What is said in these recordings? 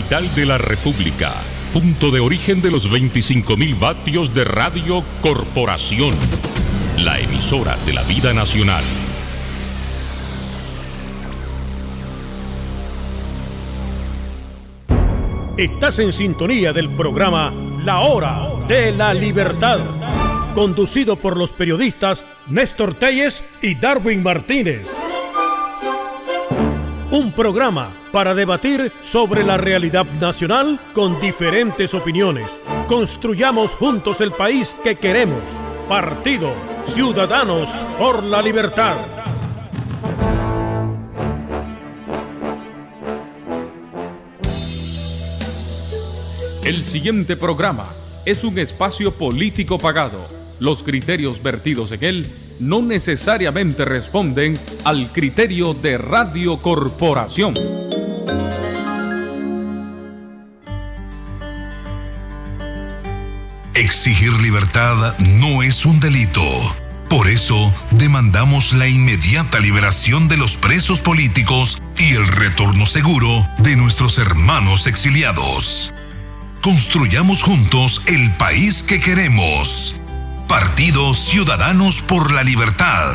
capital de la República, punto de origen de los 25.000 vatios de Radio Corporación, la emisora de la vida nacional. Estás en sintonía del programa La Hora de la Libertad, conducido por los periodistas Néstor Telles y Darwin Martínez. Un programa para debatir sobre la realidad nacional con diferentes opiniones. Construyamos juntos el país que queremos. Partido Ciudadanos por la Libertad. El siguiente programa es un espacio político pagado. Los criterios vertidos en él no necesariamente responden al criterio de Radio Corporación. Exigir libertad no es un delito. Por eso, demandamos la inmediata liberación de los presos políticos y el retorno seguro de nuestros hermanos exiliados. Construyamos juntos el país que queremos. Partido Ciudadanos por la Libertad.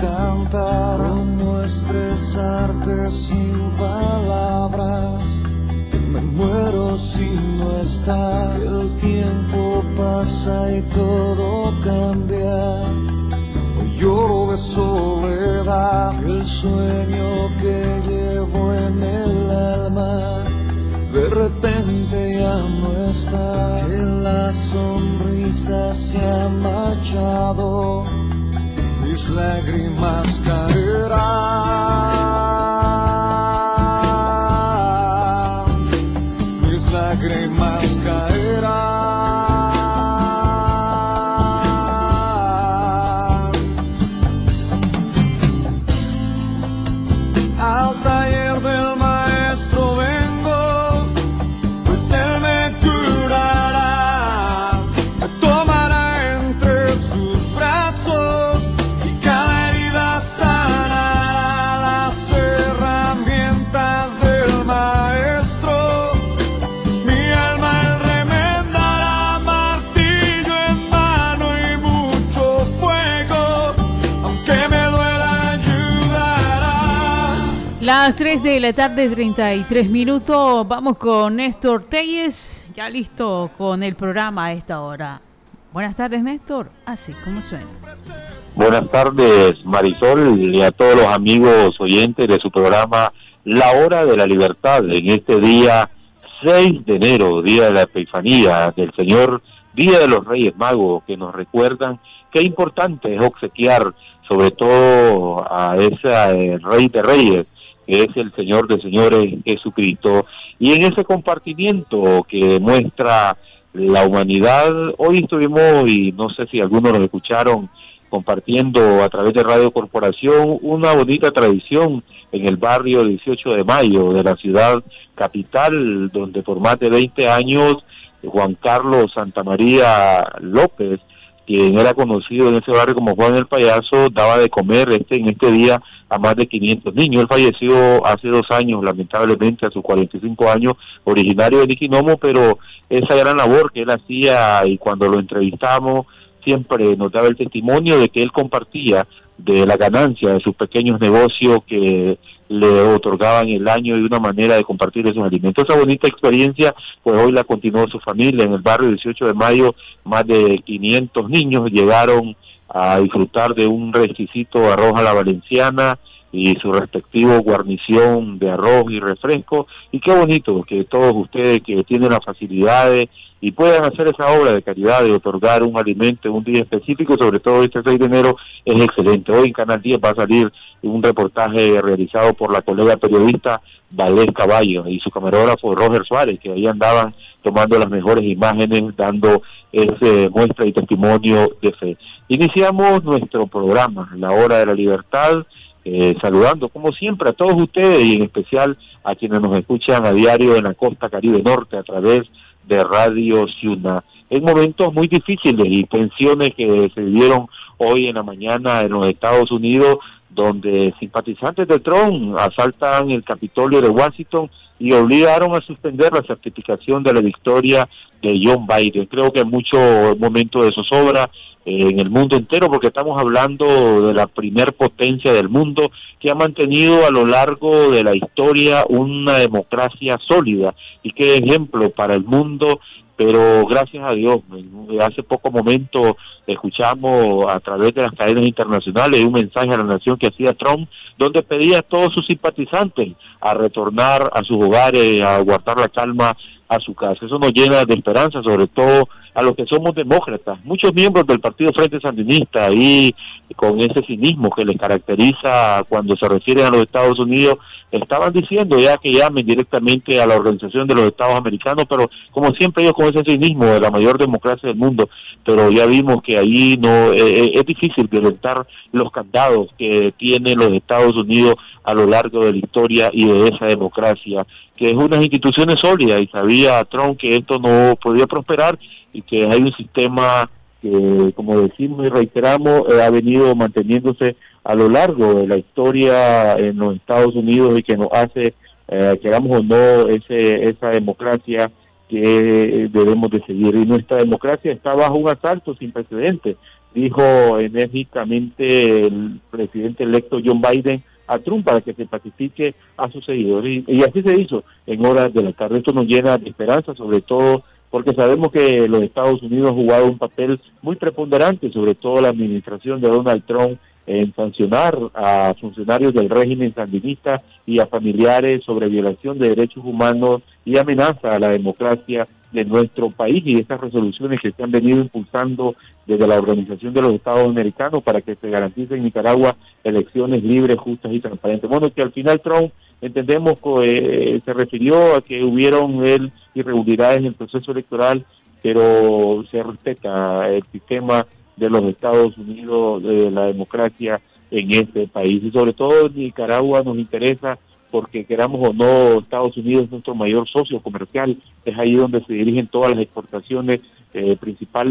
cantar, cómo expresarte sin palabras. Que me muero si no estás. Que el tiempo pasa y todo cambia. Hoy lloro de soledad, que el sueño que llevo en el alma. De repente ya no está, que la sonrisa se ha marchado lágrimas cairá. Las 3 de la tarde, 33 minutos. Vamos con Néstor Telles, ya listo con el programa a esta hora. Buenas tardes, Néstor. Así como suena. Buenas tardes, Marisol, y a todos los amigos oyentes de su programa La Hora de la Libertad, en este día 6 de enero, día de la Epifanía del Señor, día de los Reyes Magos, que nos recuerdan qué importante es obsequiar sobre todo a ese Rey de Reyes, es el Señor de Señores Jesucristo. Y en ese compartimiento que muestra la humanidad, hoy estuvimos, y no sé si algunos lo escucharon, compartiendo a través de Radio Corporación una bonita tradición en el barrio 18 de Mayo de la ciudad capital, donde por más de 20 años Juan Carlos Santa María López, quien era conocido en ese barrio como Juan el Payaso, daba de comer este en este día a más de 500 niños. Él falleció hace dos años, lamentablemente, a sus 45 años, originario de Niquinomo, pero esa gran labor que él hacía y cuando lo entrevistamos, siempre nos daba el testimonio de que él compartía de la ganancia de sus pequeños negocios que le otorgaban el año y una manera de compartir esos alimentos. Esa bonita experiencia, pues hoy la continuó su familia en el barrio 18 de mayo, más de 500 niños llegaron a disfrutar de un requisito arroz a la valenciana y su respectivo guarnición de arroz y refresco. Y qué bonito que todos ustedes que tienen las facilidades y puedan hacer esa obra de caridad de otorgar un alimento en un día específico, sobre todo este 6 de enero, es excelente. Hoy en Canal 10 va a salir un reportaje realizado por la colega periodista Valés Caballo y su camarógrafo Roger Suárez, que ahí andaban tomando las mejores imágenes, dando ese muestra y testimonio de fe. Iniciamos nuestro programa, La Hora de la Libertad, eh, saludando como siempre a todos ustedes y en especial a quienes nos escuchan a diario en la costa Caribe Norte a través de Radio Ciudad. En momentos muy difíciles y tensiones que se dieron hoy en la mañana en los Estados Unidos, donde simpatizantes de Trump asaltan el Capitolio de Washington y obligaron a suspender la certificación de la victoria de John Biden. Creo que mucho momento de zozobra en el mundo entero, porque estamos hablando de la primer potencia del mundo que ha mantenido a lo largo de la historia una democracia sólida y qué ejemplo para el mundo pero gracias a Dios, hace poco momento escuchamos a través de las cadenas internacionales un mensaje a la nación que hacía Trump, donde pedía a todos sus simpatizantes a retornar a sus hogares, a guardar la calma a su casa. Eso nos llena de esperanza, sobre todo a los que somos demócratas. Muchos miembros del Partido Frente Sandinista y con ese cinismo que les caracteriza cuando se refieren a los Estados Unidos, estaban diciendo ya que llamen directamente a la Organización de los Estados Americanos, pero como siempre ellos con ese cinismo de la mayor democracia del mundo, pero ya vimos que ahí no eh, eh, es difícil violentar los candados que tienen los Estados Unidos a lo largo de la historia y de esa democracia que es unas instituciones sólidas y sabía Trump que esto no podía prosperar y que hay un sistema que, como decimos y reiteramos, eh, ha venido manteniéndose a lo largo de la historia en los Estados Unidos y que nos hace, eh, queramos o no, ese, esa democracia que debemos de seguir. Y nuestra democracia está bajo un asalto sin precedentes, dijo enérgicamente el presidente electo John Biden a Trump para que se pacifique a sus seguidores. Y, así se hizo en horas de la tarde. Esto nos llena de esperanza, sobre todo porque sabemos que los Estados Unidos han jugado un papel muy preponderante, sobre todo la administración de Donald Trump, en sancionar a funcionarios del régimen sandinista y a familiares sobre violación de derechos humanos y amenaza a la democracia de nuestro país y estas resoluciones que se han venido impulsando desde la Organización de los Estados Americanos para que se garantice en Nicaragua elecciones libres, justas y transparentes. Bueno, que al final Trump entendemos que eh, se refirió a que hubieron irregularidades en el proceso electoral, pero se respeta el sistema de los Estados Unidos, de la democracia en este país. Y sobre todo Nicaragua nos interesa porque queramos o no, Estados Unidos es nuestro mayor socio comercial, es ahí donde se dirigen todas las exportaciones, eh, principal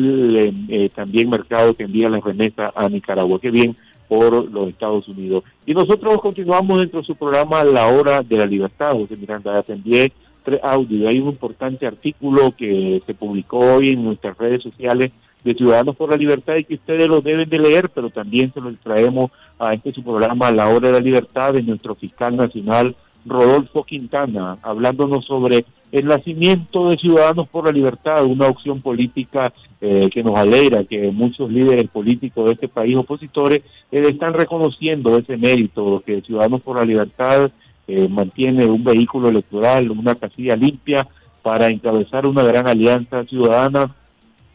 eh, también mercado que envía la remesa a Nicaragua. Qué bien por los Estados Unidos. Y nosotros continuamos dentro de su programa La Hora de la Libertad, José Miranda, atendí tres. Hay un importante artículo que se publicó hoy en nuestras redes sociales de Ciudadanos por la Libertad y que ustedes lo deben de leer, pero también se lo traemos a este su programa La Hora de la Libertad de nuestro fiscal nacional Rodolfo Quintana, hablándonos sobre el nacimiento de Ciudadanos por la Libertad, una opción política eh, que nos alegra que muchos líderes políticos de este país opositores eh, están reconociendo ese mérito, que Ciudadanos por la Libertad eh, mantiene un vehículo electoral, una casilla limpia para encabezar una gran alianza ciudadana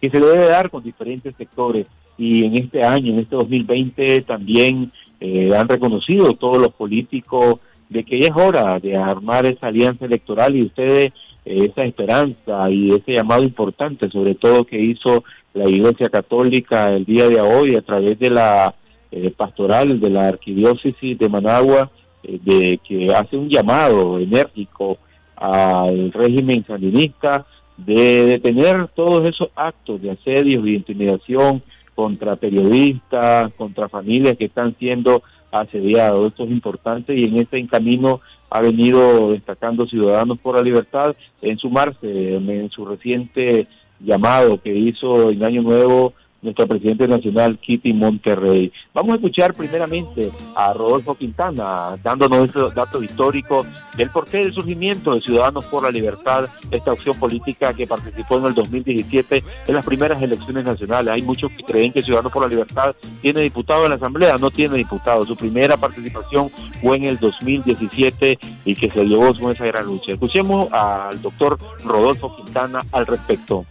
que se debe dar con diferentes sectores. Y en este año, en este 2020, también eh, han reconocido todos los políticos de que es hora de armar esa alianza electoral y ustedes eh, esa esperanza y ese llamado importante, sobre todo que hizo la Iglesia Católica el día de hoy a través de la eh, pastoral de la Arquidiócesis de Managua, de que hace un llamado enérgico al régimen sandinista de detener todos esos actos de asedios y intimidación contra periodistas, contra familias que están siendo asediados. Esto es importante y en este camino ha venido destacando Ciudadanos por la Libertad en sumarse en su reciente llamado que hizo en Año Nuevo nuestro presidente nacional, Kitty Monterrey. Vamos a escuchar primeramente a Rodolfo Quintana, dándonos esos datos históricos del porqué del surgimiento de Ciudadanos por la Libertad, esta opción política que participó en el 2017 en las primeras elecciones nacionales. Hay muchos que creen que Ciudadanos por la Libertad tiene diputado en la Asamblea, no tiene diputado. Su primera participación fue en el 2017 y que se llevó con esa gran lucha. Escuchemos al doctor Rodolfo Quintana al respecto.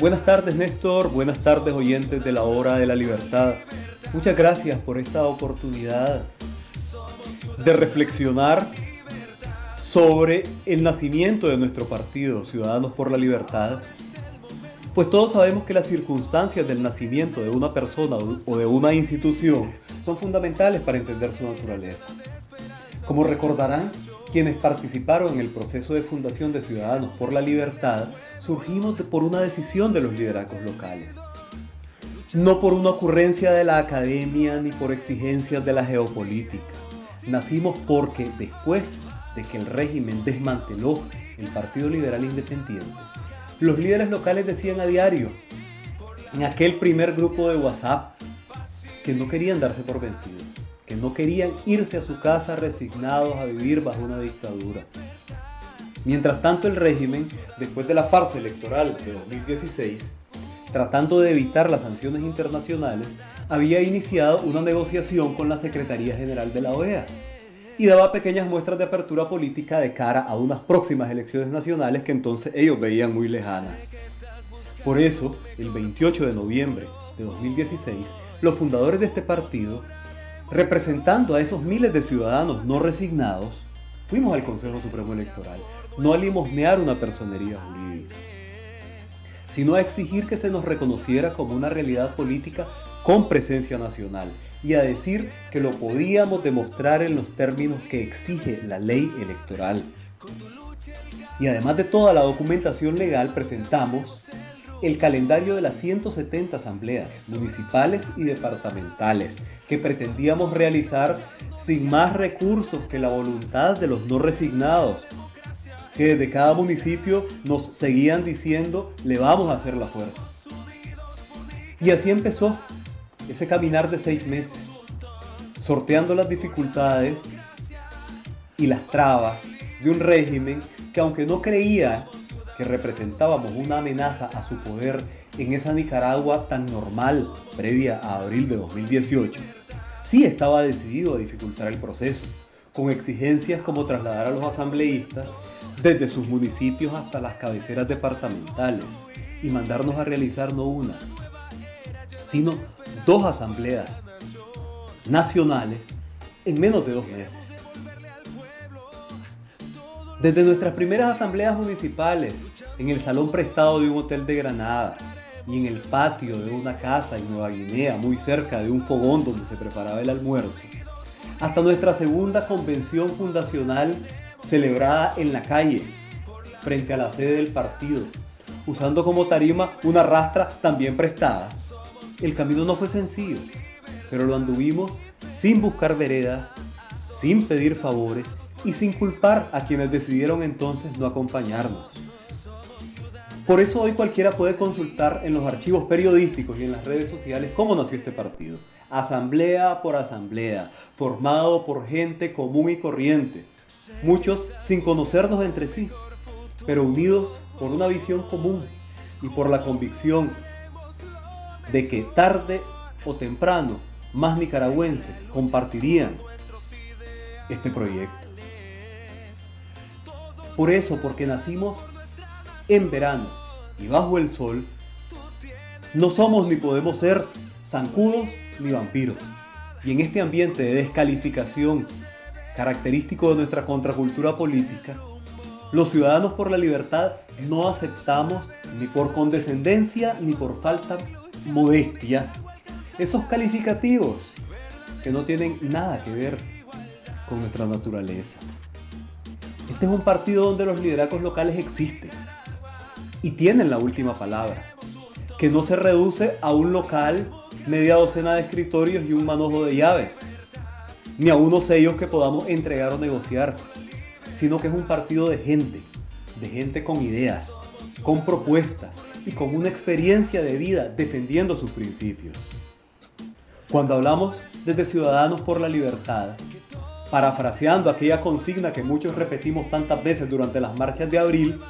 Buenas tardes Néstor, buenas tardes oyentes de la hora de la libertad. Muchas gracias por esta oportunidad de reflexionar sobre el nacimiento de nuestro partido, Ciudadanos por la Libertad, pues todos sabemos que las circunstancias del nacimiento de una persona o de una institución son fundamentales para entender su naturaleza. Como recordarán, quienes participaron en el proceso de fundación de Ciudadanos por la Libertad surgimos por una decisión de los liderazgos locales. No por una ocurrencia de la academia ni por exigencias de la geopolítica. Nacimos porque después de que el régimen desmanteló el Partido Liberal Independiente, los líderes locales decían a diario, en aquel primer grupo de WhatsApp, que no querían darse por vencidos, que no querían irse a su casa resignados a vivir bajo una dictadura. Mientras tanto el régimen, después de la farsa electoral de 2016, tratando de evitar las sanciones internacionales, había iniciado una negociación con la Secretaría General de la OEA y daba pequeñas muestras de apertura política de cara a unas próximas elecciones nacionales que entonces ellos veían muy lejanas. Por eso, el 28 de noviembre de 2016, los fundadores de este partido, representando a esos miles de ciudadanos no resignados, fuimos al Consejo Supremo Electoral, no a limosnear una personería jurídica, sino a exigir que se nos reconociera como una realidad política con presencia nacional y a decir que lo podíamos demostrar en los términos que exige la ley electoral. Y además de toda la documentación legal presentamos el calendario de las 170 asambleas municipales y departamentales que pretendíamos realizar sin más recursos que la voluntad de los no resignados, que desde cada municipio nos seguían diciendo le vamos a hacer la fuerza. Y así empezó ese caminar de seis meses, sorteando las dificultades y las trabas de un régimen que aunque no creía que representábamos una amenaza a su poder en esa Nicaragua tan normal previa a abril de 2018, sí estaba decidido a dificultar el proceso, con exigencias como trasladar a los asambleístas desde sus municipios hasta las cabeceras departamentales y mandarnos a realizar no una, sino dos asambleas nacionales en menos de dos meses. Desde nuestras primeras asambleas municipales, en el salón prestado de un hotel de Granada y en el patio de una casa en Nueva Guinea, muy cerca de un fogón donde se preparaba el almuerzo, hasta nuestra segunda convención fundacional celebrada en la calle, frente a la sede del partido, usando como tarima una rastra también prestada. El camino no fue sencillo, pero lo anduvimos sin buscar veredas, sin pedir favores y sin culpar a quienes decidieron entonces no acompañarnos. Por eso hoy cualquiera puede consultar en los archivos periodísticos y en las redes sociales cómo nació este partido. Asamblea por asamblea, formado por gente común y corriente, muchos sin conocernos entre sí, pero unidos por una visión común y por la convicción de que tarde o temprano más nicaragüenses compartirían este proyecto. Por eso, porque nacimos en verano y bajo el sol, no somos ni podemos ser zancudos ni vampiros. Y en este ambiente de descalificación característico de nuestra contracultura política, los ciudadanos por la libertad no aceptamos ni por condescendencia ni por falta modestia esos calificativos que no tienen nada que ver con nuestra naturaleza. Este es un partido donde los liderazgos locales existen y tienen la última palabra, que no se reduce a un local, media docena de escritorios y un manojo de llaves, ni a unos sellos que podamos entregar o negociar, sino que es un partido de gente, de gente con ideas, con propuestas y con una experiencia de vida defendiendo sus principios. Cuando hablamos desde Ciudadanos por la Libertad, parafraseando aquella consigna que muchos repetimos tantas veces durante las marchas de abril,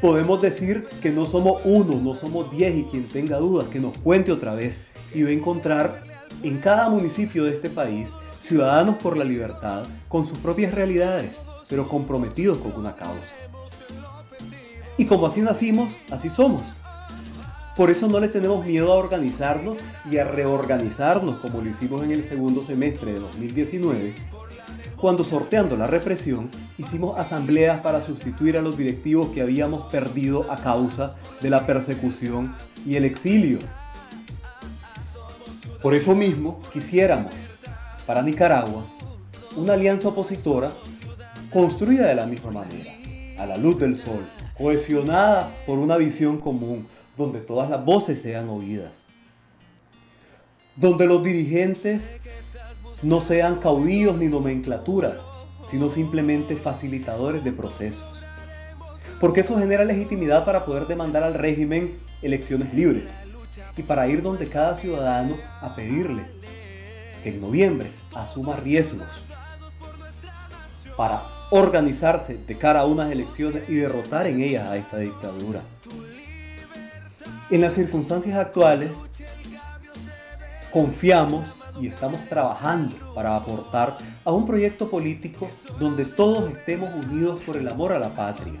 podemos decir que no somos uno, no somos diez y quien tenga dudas que nos cuente otra vez y va a encontrar en cada municipio de este país ciudadanos por la libertad con sus propias realidades, pero comprometidos con una causa. Y como así nacimos, así somos. Por eso no le tenemos miedo a organizarnos y a reorganizarnos como lo hicimos en el segundo semestre de 2019 cuando sorteando la represión hicimos asambleas para sustituir a los directivos que habíamos perdido a causa de la persecución y el exilio. Por eso mismo quisiéramos para Nicaragua una alianza opositora construida de la misma manera, a la luz del sol, cohesionada por una visión común, donde todas las voces sean oídas, donde los dirigentes no sean caudillos ni nomenclatura, sino simplemente facilitadores de procesos. Porque eso genera legitimidad para poder demandar al régimen elecciones libres y para ir donde cada ciudadano a pedirle que en noviembre asuma riesgos para organizarse de cara a unas elecciones y derrotar en ellas a esta dictadura. En las circunstancias actuales, confiamos y estamos trabajando para aportar a un proyecto político donde todos estemos unidos por el amor a la patria.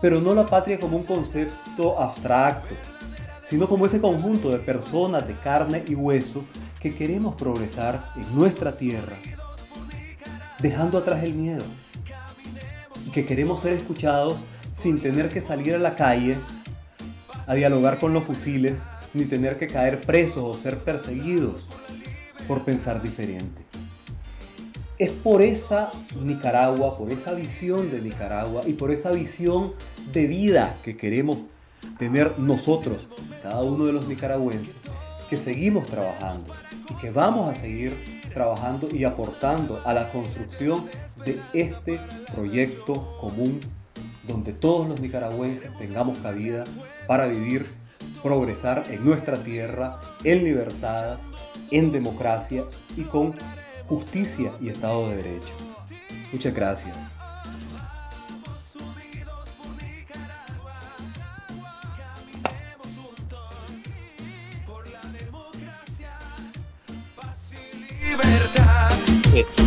Pero no la patria como un concepto abstracto, sino como ese conjunto de personas de carne y hueso que queremos progresar en nuestra tierra, dejando atrás el miedo, que queremos ser escuchados sin tener que salir a la calle a dialogar con los fusiles ni tener que caer presos o ser perseguidos por pensar diferente. Es por esa Nicaragua, por esa visión de Nicaragua y por esa visión de vida que queremos tener nosotros, cada uno de los nicaragüenses, que seguimos trabajando y que vamos a seguir trabajando y aportando a la construcción de este proyecto común donde todos los nicaragüenses tengamos cabida para vivir progresar en nuestra tierra en libertad, en democracia y con justicia y Estado de Derecho. Muchas gracias.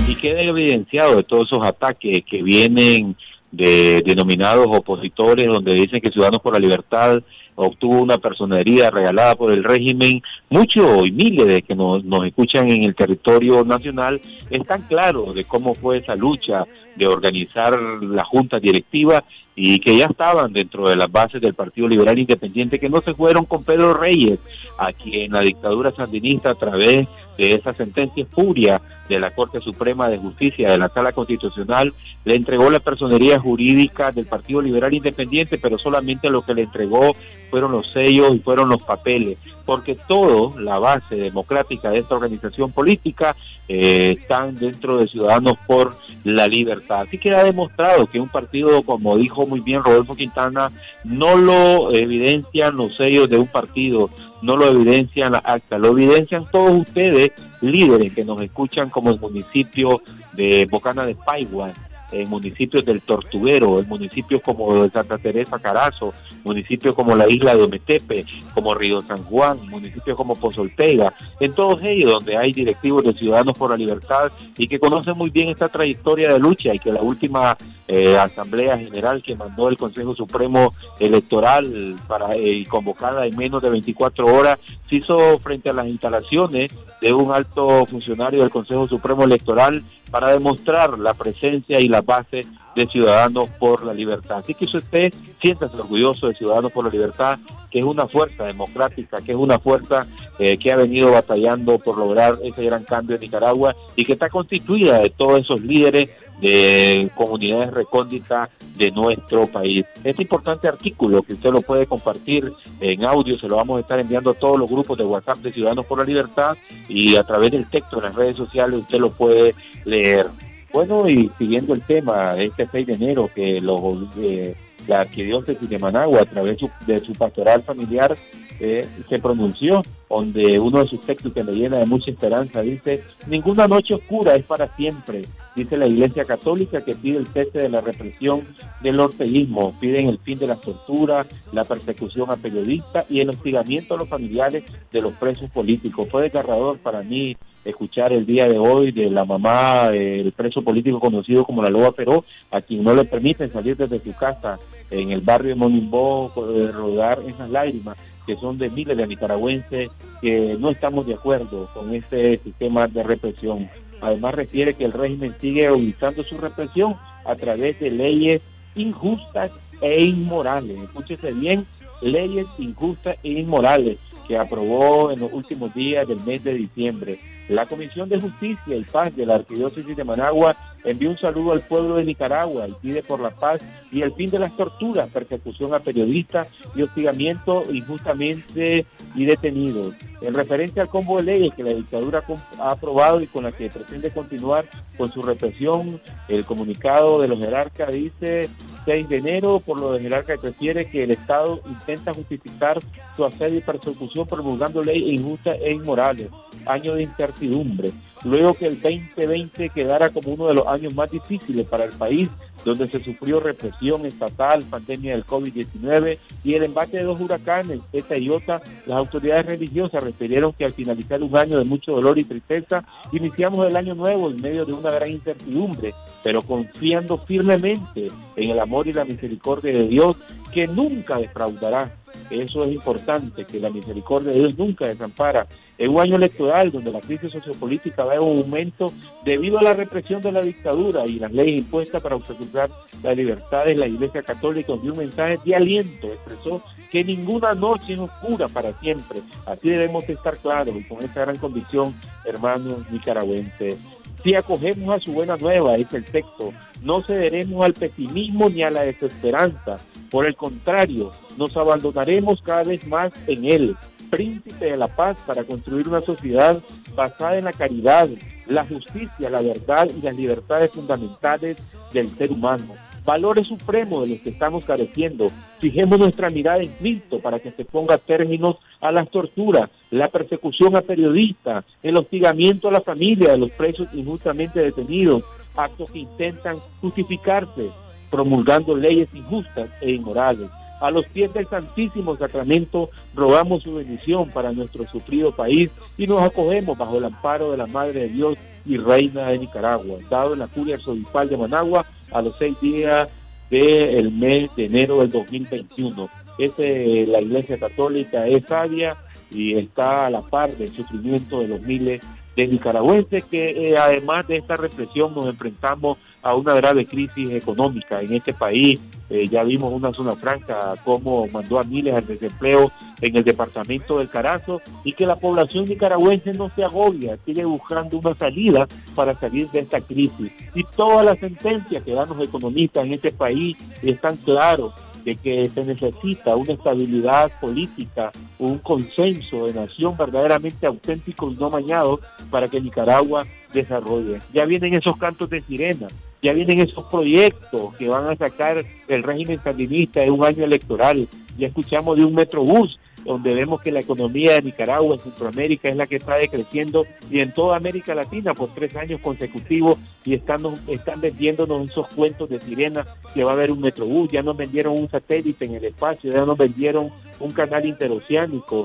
Y queda evidenciado de todos esos ataques que vienen de denominados opositores, donde dicen que Ciudadanos por la Libertad obtuvo una personería regalada por el régimen, muchos y miles de que nos, nos escuchan en el territorio nacional están claros de cómo fue esa lucha de organizar la junta directiva y que ya estaban dentro de las bases del Partido Liberal Independiente, que no se fueron con Pedro Reyes, a quien la dictadura sandinista a través de esa sentencia furia de la Corte Suprema de Justicia de la Sala Constitucional le entregó la personería jurídica del Partido Liberal Independiente, pero solamente lo que le entregó fueron los sellos y fueron los papeles, porque todo, la base democrática de esta organización política, eh, están dentro de Ciudadanos por la Libertad. Así que ha demostrado que un partido, como dijo muy bien Rodolfo Quintana, no lo evidencian los sellos de un partido, no lo evidencian las actas, lo evidencian todos ustedes, líderes que nos escuchan como el municipio de Bocana de Paiguan, en municipios del Tortuguero, municipios como Santa Teresa Carazo, municipios como la isla de Ometepe, como Río San Juan, municipios como Pozoltega, en todos ellos donde hay directivos de Ciudadanos por la Libertad y que conocen muy bien esta trayectoria de lucha y que la última eh, Asamblea General que mandó el Consejo Supremo Electoral para eh, convocada en menos de 24 horas se hizo frente a las instalaciones de un alto funcionario del Consejo Supremo Electoral para demostrar la presencia y la base de Ciudadanos por la Libertad. Así que usted siéntase orgulloso de Ciudadanos por la Libertad, que es una fuerza democrática, que es una fuerza eh, que ha venido batallando por lograr ese gran cambio en Nicaragua y que está constituida de todos esos líderes de comunidades recónditas de nuestro país. Este importante artículo que usted lo puede compartir en audio, se lo vamos a estar enviando a todos los grupos de WhatsApp de Ciudadanos por la Libertad y a través del texto en las redes sociales usted lo puede leer. Bueno, y siguiendo el tema, este 6 de enero que los, eh, la arquidiócesis de Managua, a través de su pastoral familiar, eh, se pronunció, donde uno de sus textos que me llena de mucha esperanza dice, ninguna noche oscura es para siempre, dice la Iglesia Católica que pide el cese de la represión del orteguismo, piden el fin de la tortura, la persecución a periodistas y el hostigamiento a los familiares de los presos políticos. Fue desgarrador para mí escuchar el día de hoy de la mamá del preso político conocido como la Loba Peró, a quien no le permiten salir desde su casa en el barrio de Monimbó, rodar esas lágrimas que son de miles de nicaragüenses que no estamos de acuerdo con este sistema de represión. Además refiere que el régimen sigue agudizando su represión a través de leyes injustas e inmorales. Escúchese bien, leyes injustas e inmorales que aprobó en los últimos días del mes de diciembre. La Comisión de Justicia y Paz de la Arquidiócesis de Managua envía un saludo al pueblo de Nicaragua y pide por la paz y el fin de las torturas, persecución a periodistas y hostigamiento injustamente y detenidos. En referencia al combo de leyes que la dictadura ha aprobado y con la que pretende continuar con su represión, el comunicado de los jerarcas dice 6 de enero, por lo de jerarca prefiere que el Estado intenta justificar su asedio y persecución promulgando leyes injustas e inmorales año de incertidumbre, luego que el 2020 quedara como uno de los años más difíciles para el país, donde se sufrió represión estatal, pandemia del COVID-19 y el embate de dos huracanes, Eta y Ota, las autoridades religiosas refirieron que al finalizar un año de mucho dolor y tristeza, iniciamos el año nuevo en medio de una gran incertidumbre, pero confiando firmemente en el amor y la misericordia de Dios, que nunca defraudará. Eso es importante, que la misericordia de Dios nunca desampara en un año electoral donde la crisis sociopolítica va en aumento debido a la represión de la dictadura y las leyes impuestas para observar las libertades, la Iglesia Católica dio un mensaje de aliento, expresó que ninguna noche es oscura para siempre. Así debemos estar claros y con esta gran convicción, hermanos nicaragüenses. Si acogemos a su buena nueva, es el texto, no cederemos al pesimismo ni a la desesperanza. Por el contrario, nos abandonaremos cada vez más en él príncipe de la paz para construir una sociedad basada en la caridad, la justicia, la verdad y las libertades fundamentales del ser humano. Valores supremos de los que estamos careciendo. Fijemos nuestra mirada en Cristo para que se ponga términos a las torturas, la persecución a periodistas, el hostigamiento a la familia de los presos injustamente detenidos, actos que intentan justificarse, promulgando leyes injustas e inmorales. A los pies del Santísimo Sacramento rogamos su bendición para nuestro sufrido país y nos acogemos bajo el amparo de la Madre de Dios y Reina de Nicaragua, dado en la curia arzobispal de Managua a los seis días del mes de enero del 2021. Este, la Iglesia Católica es sabia y está a la par del sufrimiento de los miles de nicaragüenses que eh, además de esta represión nos enfrentamos a una grave crisis económica en este país. Eh, ya vimos una zona franca como mandó a miles al desempleo en el departamento del Carazo y que la población nicaragüense no se agobia, sigue buscando una salida para salir de esta crisis. Y todas las sentencias que dan los economistas en este país están claros de que se necesita una estabilidad política, un consenso de nación verdaderamente auténtico y no mañado para que Nicaragua desarrolle. Ya vienen esos cantos de sirena, ya vienen esos proyectos que van a sacar el régimen sandinista en un año electoral. Ya escuchamos de un metrobús donde vemos que la economía de Nicaragua en Centroamérica es la que está decreciendo y en toda América Latina por tres años consecutivos y están, están vendiéndonos esos cuentos de sirena que va a haber un metrobús, ya nos vendieron un satélite en el espacio, ya nos vendieron un canal interoceánico,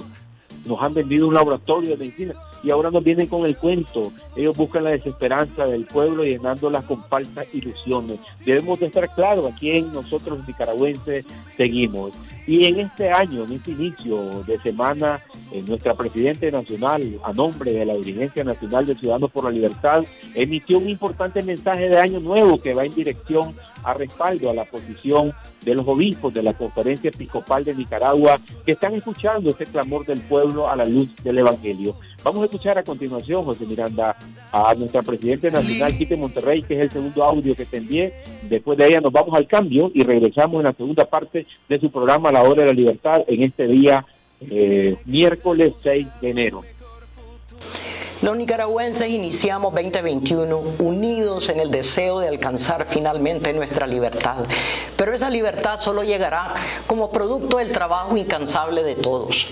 nos han vendido un laboratorio de medicina y ahora nos vienen con el cuento. Ellos buscan la desesperanza del pueblo llenándola con falsas ilusiones. Debemos de estar claros a quién nosotros nicaragüenses seguimos. Y en este año, en este inicio de semana, eh, nuestra Presidenta Nacional, a nombre de la Dirigencia Nacional de Ciudadanos por la Libertad, emitió un importante mensaje de año nuevo que va en dirección a respaldo a la posición de los obispos de la Conferencia Episcopal de Nicaragua que están escuchando este clamor del pueblo a la luz del Evangelio. Vamos a escuchar a continuación, José Miranda, a nuestra Presidenta Nacional, Quite Monterrey, que es el segundo audio que te envié. Después de ella nos vamos al cambio y regresamos en la segunda parte de su programa La Hora de la Libertad en este día eh, miércoles 6 de enero. Los nicaragüenses iniciamos 2021 unidos en el deseo de alcanzar finalmente nuestra libertad, pero esa libertad solo llegará como producto del trabajo incansable de todos.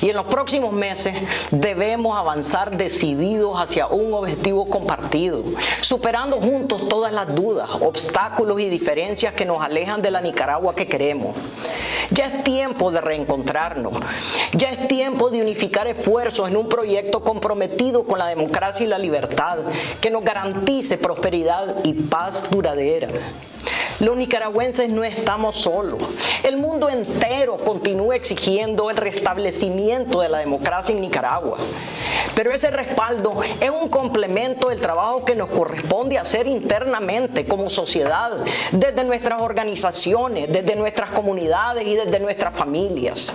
Y en los próximos meses debemos avanzar decididos hacia un objetivo compartido, superando juntos todas las dudas, obstáculos y diferencias que nos alejan de la Nicaragua que queremos. Ya es tiempo de reencontrarnos, ya es tiempo de unificar esfuerzos en un proyecto comprometido con la democracia y la libertad que nos garantice prosperidad y paz duradera. Los nicaragüenses no estamos solos. El mundo entero continúa exigiendo el restablecimiento de la democracia en Nicaragua. Pero ese respaldo es un complemento del trabajo que nos corresponde hacer internamente como sociedad, desde nuestras organizaciones, desde nuestras comunidades y desde nuestras familias.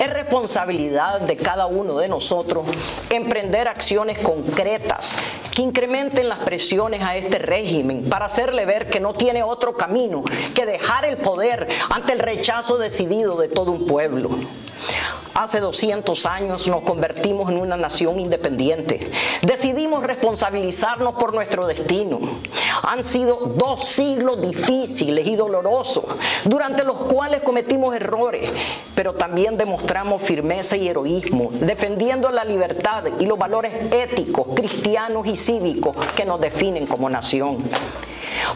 Es responsabilidad de cada uno de nosotros emprender acciones concretas que incrementen las presiones a este régimen para hacerle ver que no tiene otro camino que dejar el poder ante el rechazo decidido de todo un pueblo. Hace 200 años nos convertimos en una nación independiente. Decidimos responsabilizarnos por nuestro destino. Han sido dos siglos difíciles y dolorosos, durante los cuales cometimos errores, pero también demostramos firmeza y heroísmo, defendiendo la libertad y los valores éticos, cristianos y cívicos que nos definen como nación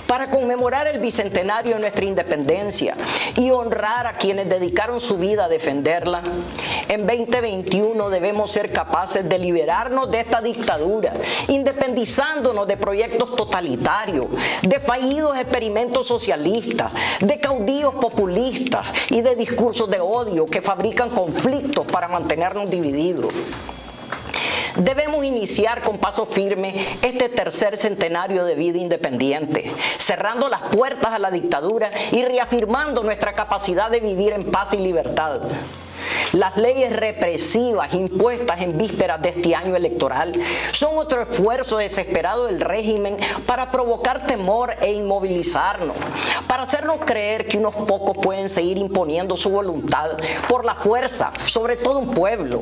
para conmemorar el bicentenario de nuestra independencia y honrar a quienes dedicaron su vida a defenderla. En 2021 debemos ser capaces de liberarnos de esta dictadura, independizándonos de proyectos totalitarios, de fallidos experimentos socialistas, de caudillos populistas y de discursos de odio que fabrican conflictos para mantenernos divididos. Debemos iniciar con paso firme este tercer centenario de vida independiente, cerrando las puertas a la dictadura y reafirmando nuestra capacidad de vivir en paz y libertad. Las leyes represivas impuestas en vísperas de este año electoral son otro esfuerzo desesperado del régimen para provocar temor e inmovilizarnos, para hacernos creer que unos pocos pueden seguir imponiendo su voluntad por la fuerza sobre todo un pueblo.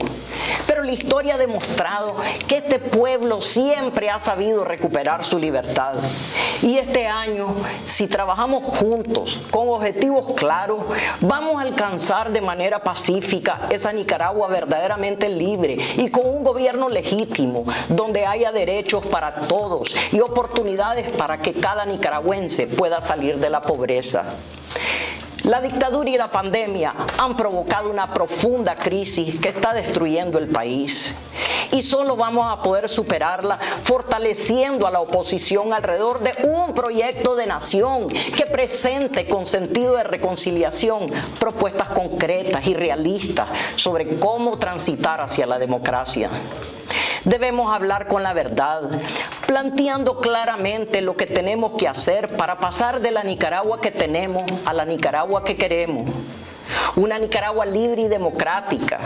Pero la historia ha demostrado que este pueblo siempre ha sabido recuperar su libertad. Y este año, si trabajamos juntos, con objetivos claros, vamos a alcanzar de manera pacífica esa Nicaragua verdaderamente libre y con un gobierno legítimo, donde haya derechos para todos y oportunidades para que cada nicaragüense pueda salir de la pobreza. La dictadura y la pandemia han provocado una profunda crisis que está destruyendo el país. Y solo vamos a poder superarla fortaleciendo a la oposición alrededor de un proyecto de nación que presente con sentido de reconciliación propuestas concretas y realistas sobre cómo transitar hacia la democracia. Debemos hablar con la verdad, planteando claramente lo que tenemos que hacer para pasar de la Nicaragua que tenemos a la Nicaragua que queremos. Una Nicaragua libre y democrática.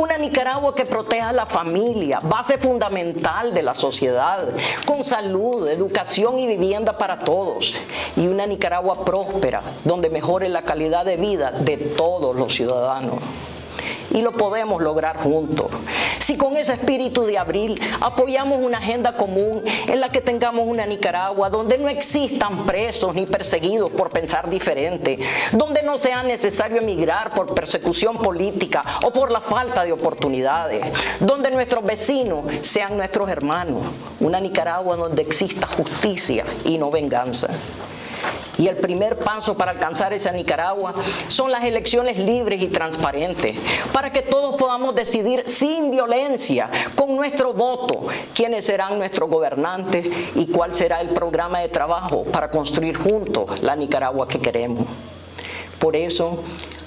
Una Nicaragua que proteja a la familia, base fundamental de la sociedad, con salud, educación y vivienda para todos. Y una Nicaragua próspera, donde mejore la calidad de vida de todos los ciudadanos y lo podemos lograr juntos. Si con ese espíritu de abril apoyamos una agenda común en la que tengamos una Nicaragua donde no existan presos ni perseguidos por pensar diferente, donde no sea necesario emigrar por persecución política o por la falta de oportunidades, donde nuestros vecinos sean nuestros hermanos, una Nicaragua donde exista justicia y no venganza. Y el primer paso para alcanzar esa Nicaragua son las elecciones libres y transparentes, para que todos podamos decidir sin violencia, con nuestro voto, quiénes serán nuestros gobernantes y cuál será el programa de trabajo para construir juntos la Nicaragua que queremos. Por eso,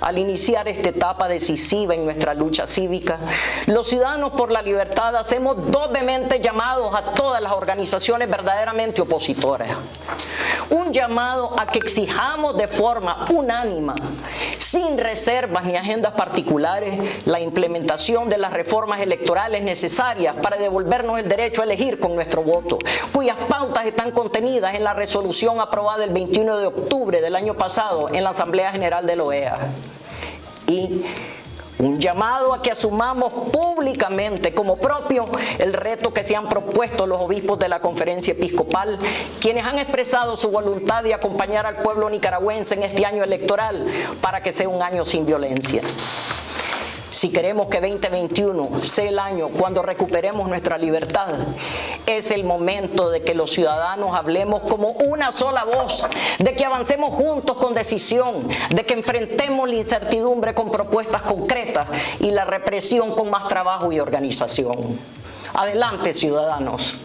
al iniciar esta etapa decisiva en nuestra lucha cívica, los ciudadanos por la libertad hacemos doblemente llamados a todas las organizaciones verdaderamente opositoras. Un llamado a que exijamos de forma unánima, sin reservas ni agendas particulares, la implementación de las reformas electorales necesarias para devolvernos el derecho a elegir con nuestro voto, cuyas pautas están contenidas en la resolución aprobada el 21 de octubre del año pasado en la Asamblea General de la OEA y un llamado a que asumamos públicamente como propio el reto que se han propuesto los obispos de la conferencia episcopal, quienes han expresado su voluntad de acompañar al pueblo nicaragüense en este año electoral para que sea un año sin violencia. Si queremos que 2021 sea el año cuando recuperemos nuestra libertad, es el momento de que los ciudadanos hablemos como una sola voz, de que avancemos juntos con decisión, de que enfrentemos la incertidumbre con propuestas concretas y la represión con más trabajo y organización. Adelante, ciudadanos.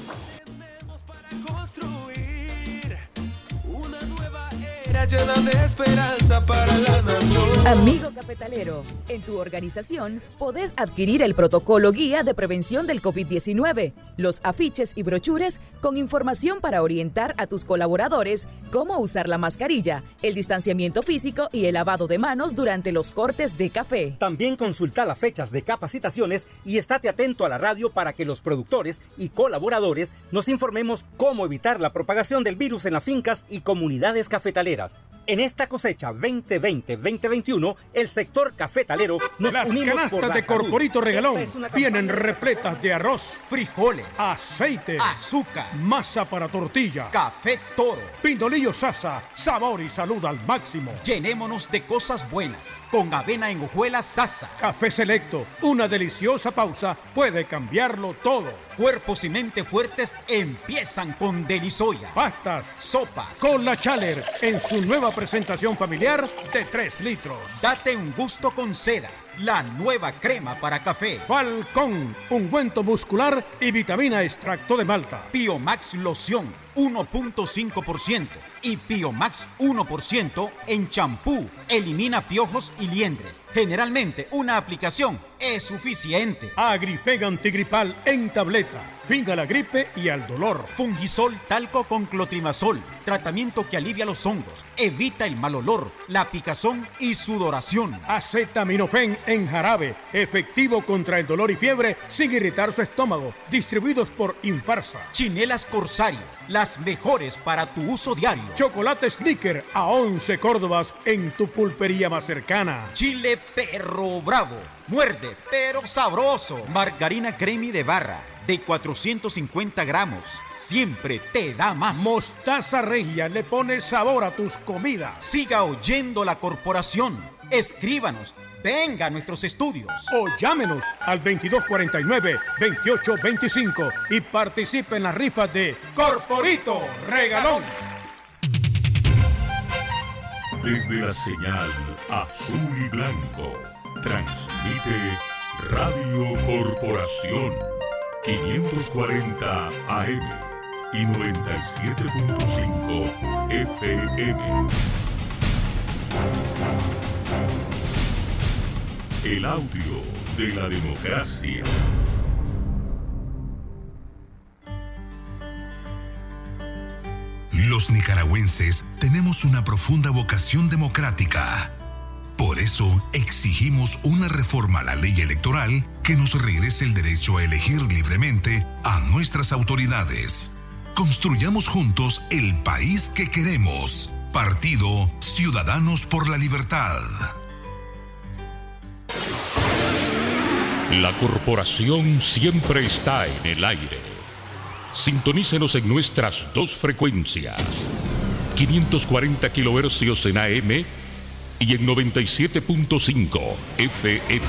Llena de esperanza para la nación. Amigo cafetalero, en tu organización podés adquirir el protocolo guía de prevención del COVID-19, los afiches y brochures con información para orientar a tus colaboradores cómo usar la mascarilla, el distanciamiento físico y el lavado de manos durante los cortes de café. También consulta las fechas de capacitaciones y estate atento a la radio para que los productores y colaboradores nos informemos cómo evitar la propagación del virus en las fincas y comunidades cafetaleras. En esta cosecha 2020-2021, el sector cafetalero nos Las unimos canastas por la de salud. Corporito Regalón es vienen repletas de arroz, frijoles, aceite, azúcar, masa para tortilla, café toro. pindolillo sasa, sabor y salud al máximo. Llenémonos de cosas buenas con avena en hojuelas sasa. Café Selecto, una deliciosa pausa puede cambiarlo todo. Cuerpos y mente fuertes empiezan con Delisoya. Pastas, Sopas. con la Chaler en su nueva presentación familiar de 3 litros. Date un gusto con seda. La nueva crema para café. Falcón, ungüento muscular y vitamina extracto de malta. Piomax loción 1.5% y Piomax 1% en champú. Elimina piojos y liendres. Generalmente una aplicación es suficiente. Agrifega antigripal en tableta. Finga la gripe y al dolor. Fungisol talco con clotrimazol. Tratamiento que alivia los hongos, evita el mal olor, la picazón y sudoración. Acetaminofén en jarabe, efectivo contra el dolor y fiebre sin irritar su estómago. Distribuidos por Infarsa. Chinelas Corsario, las mejores para tu uso diario. Chocolate Snicker a 11 Córdobas en tu pulpería más cercana. Chile Perro Bravo, muerde pero sabroso. Margarina Cremi de barra de 450 gramos, siempre te da más. Mostaza Regia le pone sabor a tus comidas. Siga oyendo la corporación. Escríbanos, venga a nuestros estudios. O llámenos al 2249-2825 y participe en la rifa de Corporito Regalón. Desde la señal azul y blanco, transmite Radio Corporación 540 AM y 97.5 FM. El audio de la democracia. Los nicaragüenses tenemos una profunda vocación democrática. Por eso exigimos una reforma a la ley electoral que nos regrese el derecho a elegir libremente a nuestras autoridades. Construyamos juntos el país que queremos. Partido Ciudadanos por la Libertad. La corporación siempre está en el aire. Sintonícenos en nuestras dos frecuencias. 540 kHz en AM y en 97.5 FM.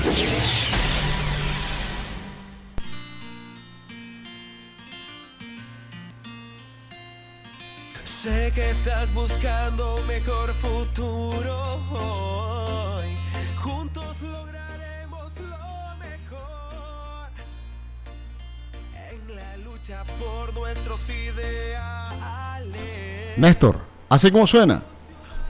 Sé que estás buscando mejor futuro Néstor, ¿así como suena?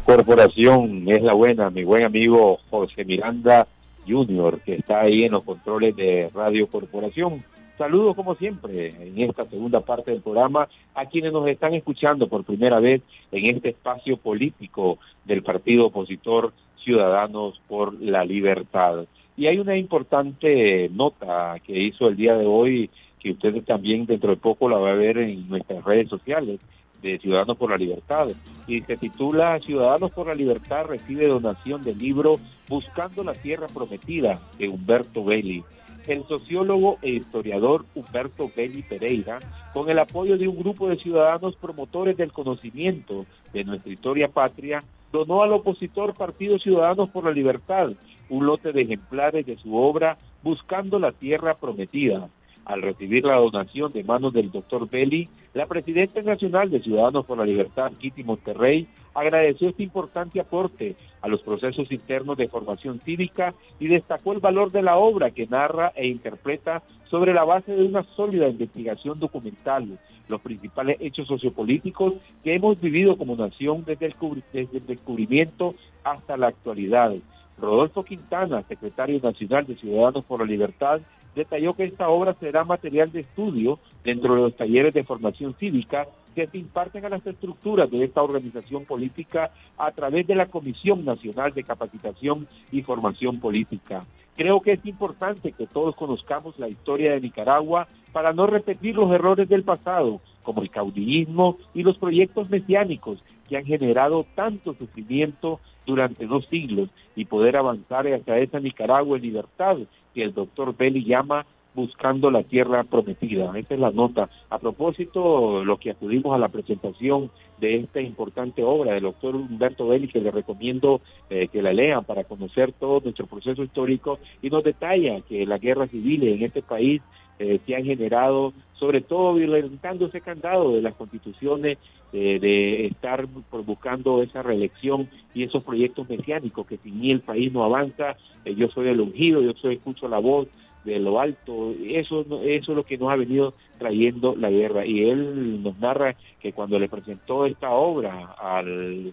Corporación es la buena, mi buen amigo José Miranda Junior, que está ahí en los controles de Radio Corporación. Saludos como siempre en esta segunda parte del programa a quienes nos están escuchando por primera vez en este espacio político del partido opositor Ciudadanos por la Libertad. Y hay una importante nota que hizo el día de hoy que ustedes también dentro de poco la va a ver en nuestras redes sociales de Ciudadanos por la Libertad y se titula Ciudadanos por la Libertad recibe donación del libro Buscando la Tierra Prometida de Humberto Belli. El sociólogo e historiador Humberto Belli Pereira, con el apoyo de un grupo de ciudadanos promotores del conocimiento de nuestra historia patria, donó al opositor Partido Ciudadanos por la Libertad un lote de ejemplares de su obra Buscando la Tierra Prometida, Al recibir la donación de manos del doctor Belli, la presidenta nacional de Ciudadanos por la Libertad, Kitty Monterrey, agradeció este importante aporte a los procesos internos de formación cívica y destacó el valor de la obra que narra e interpreta sobre la base de una sólida investigación documental los principales hechos sociopolíticos que hemos vivido como nación desde el, desde el descubrimiento hasta la actualidad. Rodolfo Quintana, secretario nacional de Ciudadanos por la Libertad, detalló que esta obra será material de estudio dentro de los talleres de formación cívica que se imparten a las estructuras de esta organización política a través de la Comisión Nacional de Capacitación y Formación Política. Creo que es importante que todos conozcamos la historia de Nicaragua para no repetir los errores del pasado, como el caudillismo y los proyectos mesiánicos que han generado tanto sufrimiento durante dos siglos y poder avanzar hacia esa Nicaragua en libertad que el doctor Belli llama buscando la tierra prometida. Esa es la nota. A propósito, lo que acudimos a la presentación de esta importante obra del doctor Humberto Belli, que le recomiendo eh, que la lean para conocer todo nuestro proceso histórico, y nos detalla que las guerras civiles en este país eh, se han generado, sobre todo violentando ese candado de las constituciones, eh, de estar buscando esa reelección y esos proyectos mesiánicos, que sin mí el país no avanza, eh, yo soy el ungido, yo soy escucho la voz de lo alto, eso, eso es lo que nos ha venido trayendo la guerra. Y él nos narra que cuando le presentó esta obra al,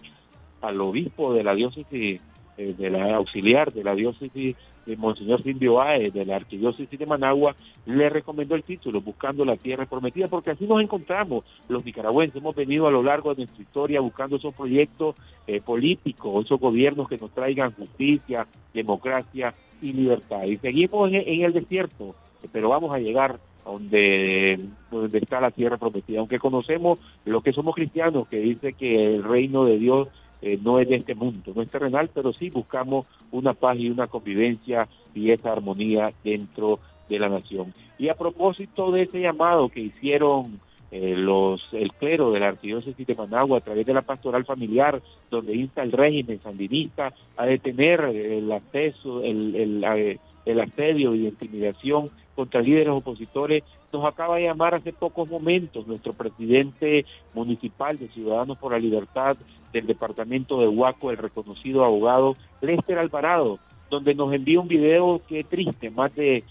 al obispo de la diócesis, de la auxiliar de la diócesis de Monseñor Silvio Báez, de la Arquidiócesis de Managua, le recomendó el título, Buscando la Tierra Prometida, porque así nos encontramos los nicaragüenses. Hemos venido a lo largo de nuestra historia buscando esos proyectos eh, políticos, esos gobiernos que nos traigan justicia, democracia y libertad. Y seguimos en, el desierto, pero vamos a llegar donde, donde está la tierra prometida, aunque conocemos lo que somos cristianos, que dice que el reino de Dios eh, no es de este mundo, no es terrenal, pero sí buscamos una paz y una convivencia y esa armonía dentro de la nación. Y a propósito de ese llamado que hicieron eh, los el clero de la arquidiócesis de Managua a través de la pastoral familiar, donde insta el régimen sandinista a detener el acceso, el, el, el asedio y intimidación contra líderes opositores, nos acaba de llamar hace pocos momentos nuestro presidente municipal de Ciudadanos por la Libertad del departamento de Huaco, el reconocido abogado Lester Alvarado, donde nos envía un video que triste, más de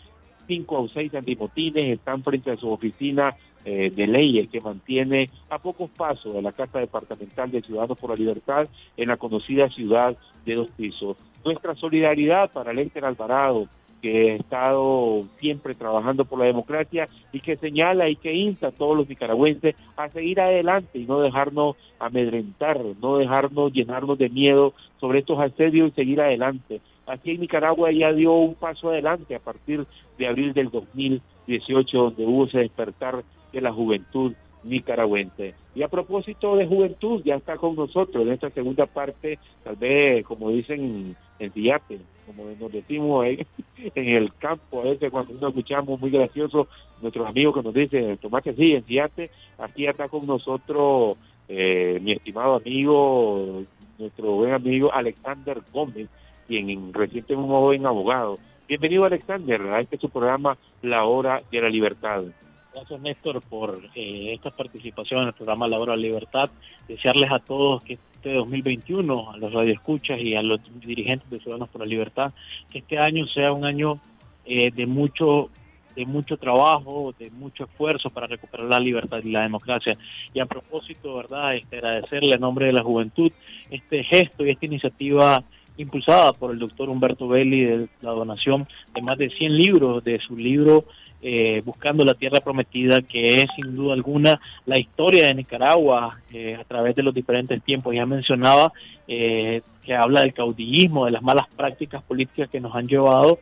cinco o seis antimotines están frente a su oficina eh, de leyes que mantiene a pocos pasos de la Casa Departamental de Ciudadanos por la Libertad en la conocida ciudad de Dos Pisos. Nuestra solidaridad para Lester Alvarado, que ha estado siempre trabajando por la democracia y que señala y que insta a todos los nicaragüenses a seguir adelante y no dejarnos amedrentar, no dejarnos llenarnos de miedo sobre estos asedios y seguir adelante. Aquí en Nicaragua ya dio un paso adelante a partir de abril del 2018, donde hubo ese despertar de la juventud nicaragüense. Y a propósito de juventud, ya está con nosotros en esta segunda parte, tal vez, como dicen en Diate, como nos decimos en, el campo, a veces cuando nos escuchamos muy gracioso, nuestros amigos que nos dicen, tomate sí, en Diate, aquí está con nosotros eh, mi estimado amigo, nuestro buen amigo Alexander Gómez, quien recientemente es un joven abogado. Bienvenido Alexander a este su programa La Hora de la Libertad. Gracias Néstor por eh, esta participación en el programa La Hora de Libertad. Desearles a todos que este 2021, a los radioescuchas y a los dirigentes de Ciudadanos por la Libertad, que este año sea un año eh, de mucho de mucho trabajo, de mucho esfuerzo para recuperar la libertad y la democracia. Y a propósito, ¿verdad? Este, agradecerle en nombre de la juventud este gesto y esta iniciativa impulsada por el doctor Humberto Belli de la donación de más de 100 libros de su libro eh, buscando la tierra prometida, que es sin duda alguna la historia de Nicaragua eh, a través de los diferentes tiempos. Ya mencionaba eh, que habla del caudillismo, de las malas prácticas políticas que nos han llevado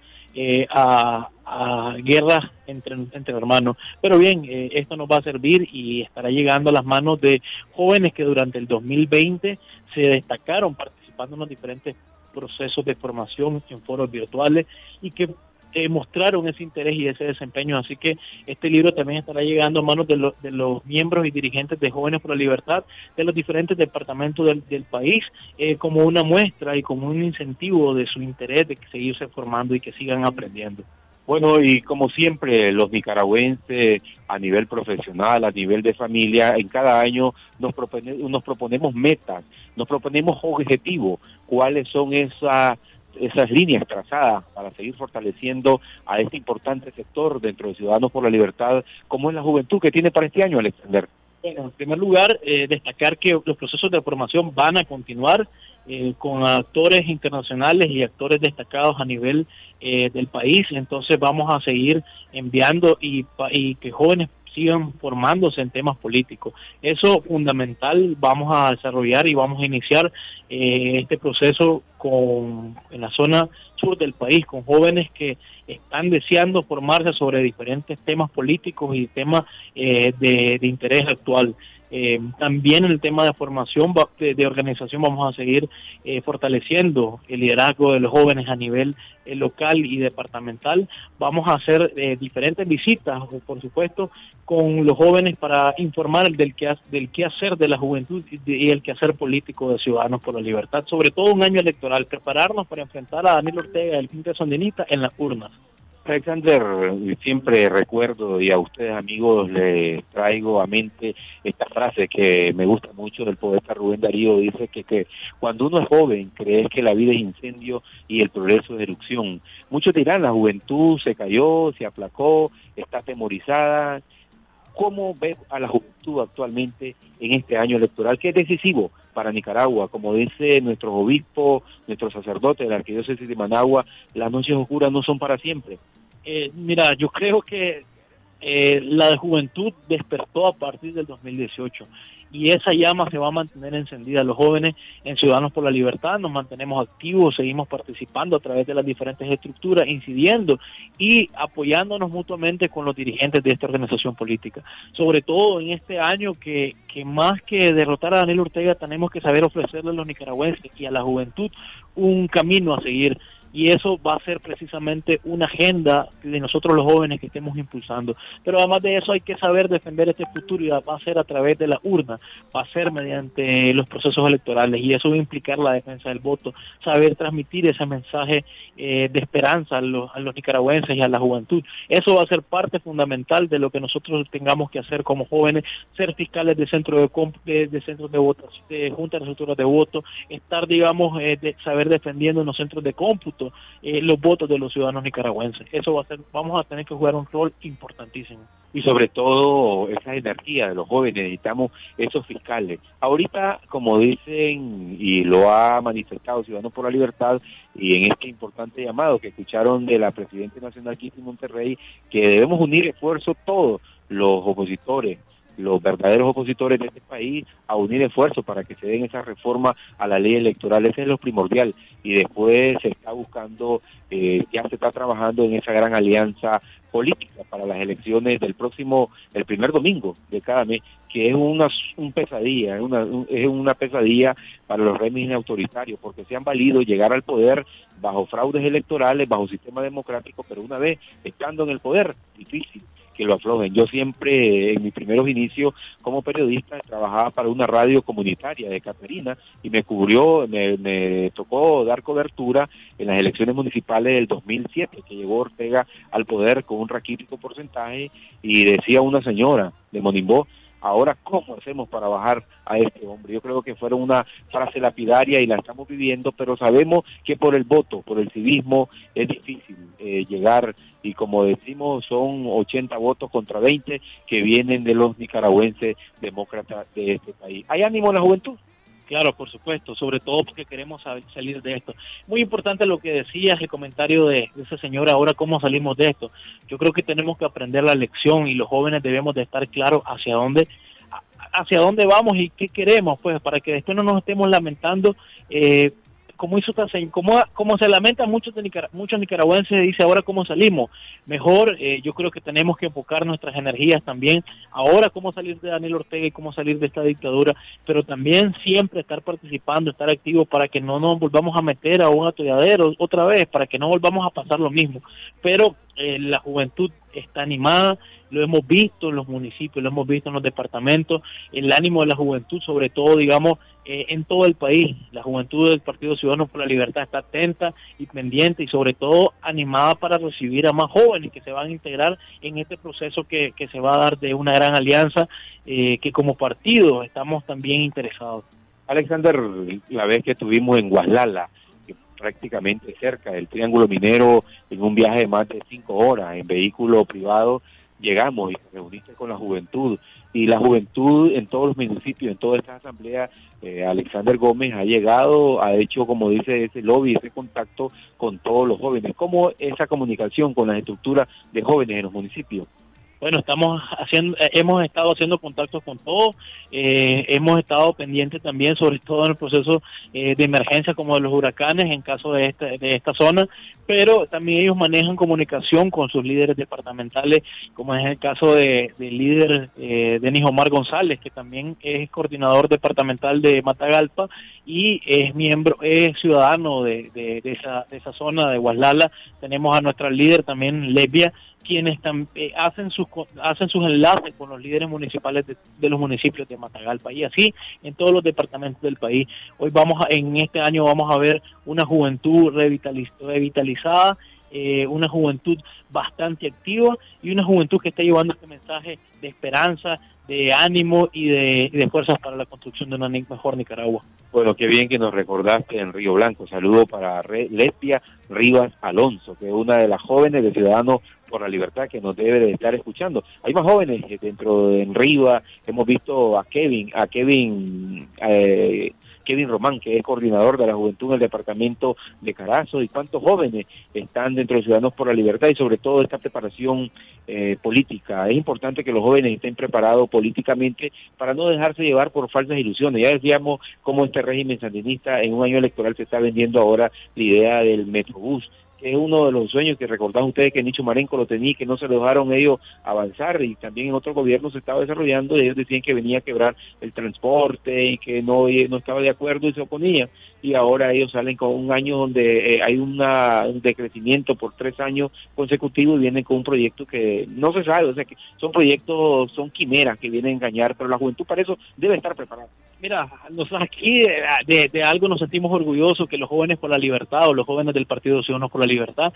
a, a, guerras entre, entre hermanos. Pero bien, esto nos va a servir y estará llegando a las manos de jóvenes que durante el 2020 se destacaron participando en los diferentes procesos de formación en foros virtuales y que eh, mostraron ese interés y ese desempeño. Así que este libro también estará llegando a manos de, de los miembros y dirigentes de Jóvenes por la Libertad de los diferentes departamentos del, país eh, como una muestra y como un incentivo de su interés de seguirse formando y que sigan aprendiendo. Bueno, y como siempre, los nicaragüenses a nivel profesional, a nivel de familia, en cada año nos, nos proponemos metas, nos proponemos objetivos, cuáles son esas esas líneas trazadas para seguir fortaleciendo a este importante sector dentro de Ciudadanos por la Libertad, como es la juventud que tiene para este año, Alexander. Bueno, en primer lugar, eh, destacar que los procesos de formación van a continuar eh, con actores internacionales y actores destacados a nivel eh, del país. Entonces vamos a seguir enviando y, y que jóvenes sigan formándose en temas políticos. Eso fundamental vamos a desarrollar y vamos a iniciar eh, este proceso con en la zona del país con jóvenes que están deseando formarse sobre diferentes temas políticos y temas eh, de, interés actual. Eh, también en el tema de formación de, organización vamos a seguir eh, fortaleciendo el liderazgo de los jóvenes a nivel local y departamental. Vamos a hacer diferentes visitas, por supuesto, con los jóvenes para informar del que del qué hacer de la juventud y el quehacer político de Ciudadanos por la Libertad, sobre todo un año electoral, prepararnos para enfrentar a Daniel Ortega, el Pinto Sandinista, en las urnas. Alexander, siempre recuerdo y a ustedes amigos les traigo a mente esta frase que me gusta mucho del poeta Rubén Darío, dice que, que cuando uno es joven crees que la vida es incendio y el progreso es erupción. Muchos dirán la juventud se cayó, se aplacó, está temorizada. ¿Cómo ve a la juventud actualmente en este año electoral que es decisivo para Nicaragua? Como dice nuestro obispo, nuestro sacerdote de la Arquidiócesis de Managua, las noches oscuras no son para siempre eh, mira, yo creo que eh, la juventud despertó a partir del 2018 y esa llama se va a mantener encendida. Los jóvenes en Ciudadanos por la Libertad nos mantenemos activos, seguimos participando a través de las diferentes estructuras, incidiendo y apoyándonos mutuamente con los dirigentes de esta organización política. Sobre todo en este año que, que más que derrotar a Daniel Ortega tenemos que saber ofrecerle a los nicaragüenses y a la juventud un camino a seguir y eso va a ser precisamente una agenda de nosotros los jóvenes que estemos impulsando. Pero además de eso hay que saber defender este futuro y va a ser a través de la urna, va a ser mediante los procesos electorales y eso va a implicar la defensa del voto, saber transmitir ese mensaje eh, de esperanza a los, a los nicaragüenses y a la juventud. Eso va a ser parte fundamental de lo que nosotros tengamos que hacer como jóvenes, ser fiscales de centro de, de, centros de votación, de juntas de estructuras de voto, estar, digamos, eh, de saber defendiendo en los centros de cómputo eh, los votos de los ciudadanos nicaragüenses. Eso va a ser, vamos a tener que jugar un rol importantísimo. Y sobre todo esa energía de los jóvenes, necesitamos esos fiscales. Ahorita, como dicen y lo ha manifestado Ciudadanos por la Libertad, y en este importante llamado que escucharon de la Presidenta Nacional Kitty Monterrey, que debemos unir esfuerzos todos los opositores, los verdaderos opositores de este país a unir esfuerzos para que se den esa reforma a la ley electoral. Ese es lo primordial. Y después se está buscando, eh, ya se está trabajando en esa gran alianza política para las elecciones del próximo, el primer domingo de cada mes, que es una un pesadilla, es una, es una pesadilla para los regímenes autoritarios, porque se han valido llegar al poder bajo fraudes electorales, bajo sistema democrático, pero una vez estando en el poder, difícil que lo aflojen. Yo siempre, en mis primeros inicios como periodista, trabajaba para una radio comunitaria de Caterina y me cubrió, me, tocó dar cobertura en las elecciones municipales del 2007, que llegó Ortega al poder con un raquítico porcentaje y decía una señora de Monimbó, Ahora, ¿cómo hacemos para bajar a este hombre? Yo creo que fueron una frase lapidaria y la estamos viviendo, pero sabemos que por el voto, por el civismo, es difícil eh, llegar y como decimos, son 80 votos contra 20 que vienen de los nicaragüenses demócratas de este país. ¿Hay ánimo en la juventud? Claro, por supuesto, sobre todo porque queremos salir de esto. Muy importante lo que decías, el comentario de, ese señor, ahora cómo salimos de esto. Yo creo que tenemos que aprender la lección y los jóvenes debemos de estar claros hacia dónde hacia dónde vamos y qué queremos, pues, para que después no nos estemos lamentando eh, como hizo como, como se lamenta muchos de muchos nicaragüenses dice ahora cómo salimos mejor eh, yo creo que tenemos que enfocar nuestras energías también ahora cómo salir de Daniel Ortega y cómo salir de esta dictadura pero también siempre estar participando estar activos para que no nos volvamos a meter a un atolladero otra vez para que no volvamos a pasar lo mismo. Pero eh, la juventud está animada lo hemos visto en los municipios, lo hemos visto en los departamentos, el ánimo de la juventud, sobre todo, digamos, eh, en todo el país. La juventud del Partido Ciudadano por la Libertad está atenta y pendiente y sobre todo animada para recibir a más jóvenes que se van a integrar en este proceso que, que se va a dar de una gran alianza eh, que como partido estamos también interesados. Alexander, la vez que estuvimos en Guaslala, prácticamente cerca del Triángulo Minero, en un viaje de más de cinco horas en vehículo privado, llegamos y se reuniste con la juventud. Y la juventud en todos los municipios, en toda esta asamblea, eh, Alexander Gómez ha llegado, ha hecho, como dice ese lobby, ese contacto con todos los jóvenes. ¿Cómo esa comunicación con las estructuras de jóvenes en los municipios? Bueno, estamos haciendo, eh, hemos estado haciendo contactos con todos, eh, hemos estado pendientes también, sobre todo en el proceso eh, de emergencia como de los huracanes en caso de esta, de esta zona, pero también ellos manejan comunicación con sus líderes departamentales, como es el caso de, del líder eh, Denis Omar González, que también es coordinador departamental de Matagalpa y es miembro, es ciudadano de, de, de esa, de esa zona de Guaslala. Tenemos a nuestra líder también, Levia, quienes eh, hacen sus hacen sus enlaces con los líderes municipales de, los municipios de Matagalpa y así en todos los departamentos del país. Hoy vamos a, en este año vamos a ver una juventud revitalizada, eh, una juventud bastante activa y una juventud que está llevando este mensaje de esperanza, de ánimo y de, de, fuerzas para la construcción de una mejor Nicaragua. Bueno, qué bien que nos recordaste en Río Blanco. Saludo para Lesbia Rivas Alonso, que es una de las jóvenes de Ciudadanos por la Libertad que nos debe de estar escuchando. Hay más jóvenes dentro de en. Hemos visto a Kevin, a Kevin eh, Kevin Román, que es coordinador de la juventud en el departamento de Carazo, y cuántos jóvenes están dentro de Ciudadanos por la Libertad y sobre todo esta preparación eh, política. Es importante que los jóvenes estén preparados políticamente para no dejarse llevar por falsas ilusiones. Ya decíamos cómo este régimen sandinista en un año electoral se está vendiendo ahora la idea del Metrobús, que es uno de los sueños que recordaban ustedes que Nicho Marenco lo tenía y que no se lo dejaron ellos avanzar. Y también en otro gobierno se estaba desarrollando y ellos decían que venía a quebrar el transporte y que no, no estaba de acuerdo y se oponía y ahora ellos salen con un año donde eh, hay una, un decrecimiento por tres años consecutivos y vienen con un proyecto que no se sabe, o sea que son proyectos, son quimeras que vienen a engañar, pero la juventud para eso debe estar preparada. Mira, nosotros aquí de, de, algo nos sentimos orgullosos que los jóvenes por la libertad o los jóvenes del Partido Ciudadanos por la Libertad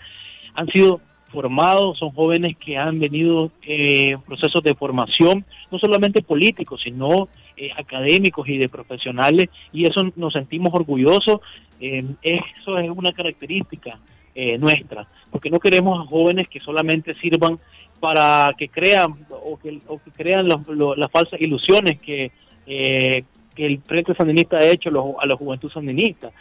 han sido formados, son jóvenes que han venido eh, procesos de formación, no solamente políticos, sino eh, académicos y de profesionales, y eso nos sentimos orgullosos. Eh, eso es una característica eh, nuestra, porque no queremos a jóvenes que solamente sirvan para que crean o que, o que crean las falsas ilusiones que, que el Frente Sandinista ha hecho a la juventud sandinista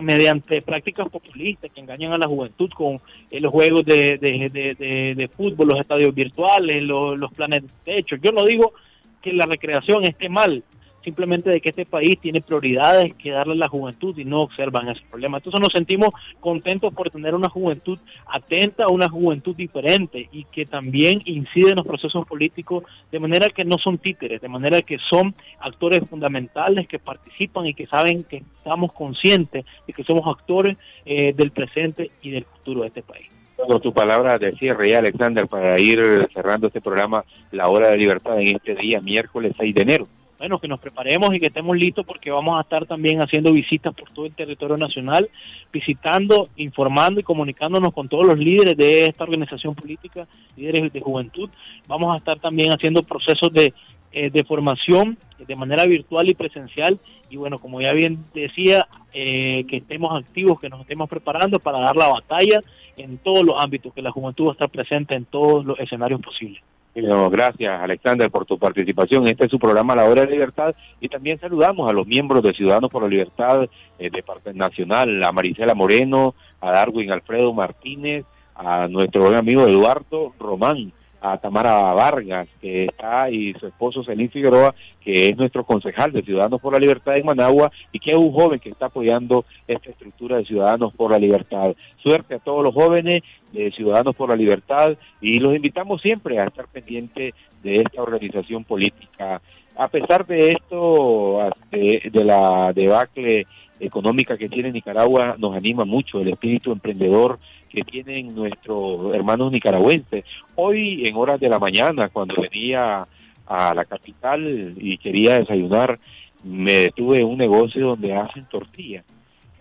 mediante prácticas populistas que engañan a la juventud con eh, los juegos de, de, de, fútbol, los estadios virtuales, los, los planes de hecho. Yo no digo que la recreación esté mal, simplemente de que este país tiene prioridades que darle a la juventud y no observan ese problema. Entonces nos sentimos contentos por tener una juventud atenta, una juventud diferente y que también incide en los procesos políticos de manera que no son títeres, de manera que son actores fundamentales que participan y que saben que estamos conscientes de que somos actores eh, del presente y del futuro de este país. Bueno, tu palabra de cierre, Alexander, para ir cerrando este programa, La Hora de Libertad, en este día, miércoles 6 de enero bueno, que nos preparemos y que estemos listos porque vamos a estar también haciendo visitas por todo el territorio nacional, visitando, informando y comunicándonos con todos los líderes de esta organización política, líderes de juventud. Vamos a estar también haciendo procesos de, eh, de formación de manera virtual y presencial. Y bueno, como ya bien decía, eh, que estemos activos, que nos estemos preparando para dar la batalla en todos los ámbitos, que la juventud va a estar presente en todos los escenarios posibles gracias, Alexander, por tu participación. Este es su programa La Hora de Libertad y también saludamos a los miembros de Ciudadanos por la Libertad eh, de parte nacional, a Marisela Moreno, a Darwin Alfredo Martínez, a nuestro buen amigo Eduardo Román, a Tamara Vargas, que está, y su esposo Celín Figueroa, que es nuestro concejal de Ciudadanos por la Libertad en Managua y que es un joven que está apoyando esta estructura de Ciudadanos por la Libertad. Suerte a todos los jóvenes de Ciudadanos por la Libertad y los invitamos siempre a estar pendientes de esta organización política. A pesar de esto, de la debacle económica que tiene Nicaragua, nos anima mucho el espíritu emprendedor que tienen nuestros hermanos nicaragüenses. Hoy, en horas de la mañana, cuando venía a la capital y quería desayunar, me detuve en un negocio donde hacen tortillas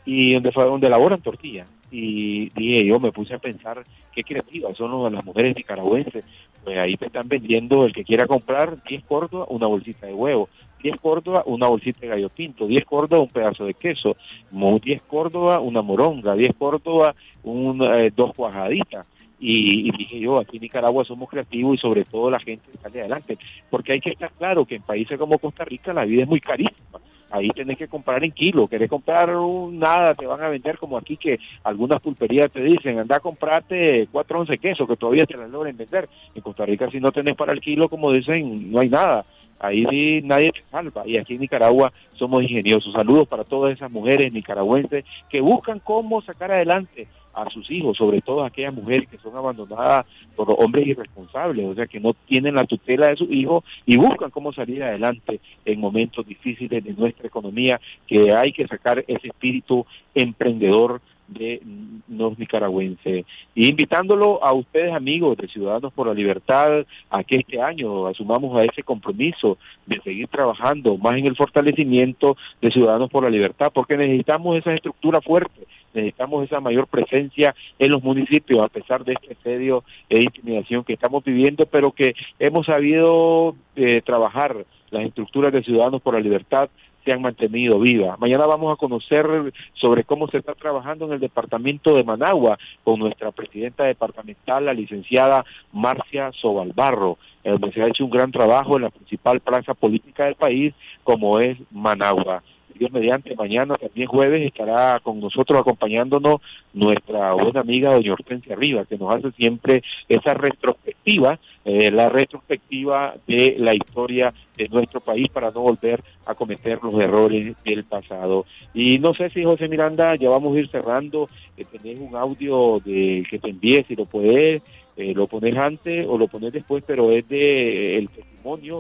y donde donde elaboran tortillas y dije yo me puse a pensar qué creativas son las mujeres nicaragüenses. Pues ahí te están vendiendo el que quiera comprar 10 córdobas una bolsita de huevo 10 córdobas una bolsita de gallo pinto 10 córdobas un pedazo de queso 10 córdobas una moronga 10 córdobas un, eh, dos cuajaditas y, dije yo, aquí en Nicaragua somos creativos y sobre todo la gente sale adelante, porque hay que estar claro que en países como Costa Rica la vida es muy carísima. Ahí tenés que comprar en kilo, querés comprar un, nada, te van a vender como aquí que algunas pulperías te dicen, anda a comprarte cuatro once quesos que todavía te las logran vender. En Costa Rica si no tenés para el kilo, como dicen, no hay nada ahí nadie te salva y aquí en Nicaragua somos ingeniosos. Saludos para todas esas mujeres nicaragüenses que buscan cómo sacar adelante a sus hijos, sobre todo aquellas mujeres que son abandonadas por hombres irresponsables, o sea, que no tienen la tutela de sus hijos y buscan cómo salir adelante en momentos difíciles de nuestra economía, que hay que sacar ese espíritu emprendedor de los nicaragüenses. Y invitándolo a ustedes, amigos de Ciudadanos por la Libertad, a que este año asumamos a ese compromiso de seguir trabajando más en el fortalecimiento de Ciudadanos por la Libertad, porque necesitamos esa estructura fuerte necesitamos esa mayor presencia en los municipios a pesar de este asedio e intimidación que estamos viviendo, pero que hemos sabido eh, trabajar las estructuras de Ciudadanos por la Libertad se han mantenido vivas. Mañana vamos a conocer sobre cómo se está trabajando en el departamento de Managua con nuestra presidenta departamental, la licenciada Marcia Sobalbarro, donde se ha hecho un gran trabajo en la principal plaza política del país, como es Managua. Mediante, mañana, también jueves, estará con nosotros acompañándonos nuestra buena amiga doña Hortensia Rivas, que nos hace siempre esa retrospectiva, eh, la retrospectiva de la historia de nuestro país para no volver a cometer los errores del pasado. Y no sé si José Miranda, ya vamos a ir cerrando, eh, tenés un audio de que te envíe, si lo puedes, eh, lo pones antes o lo pones después, pero es de el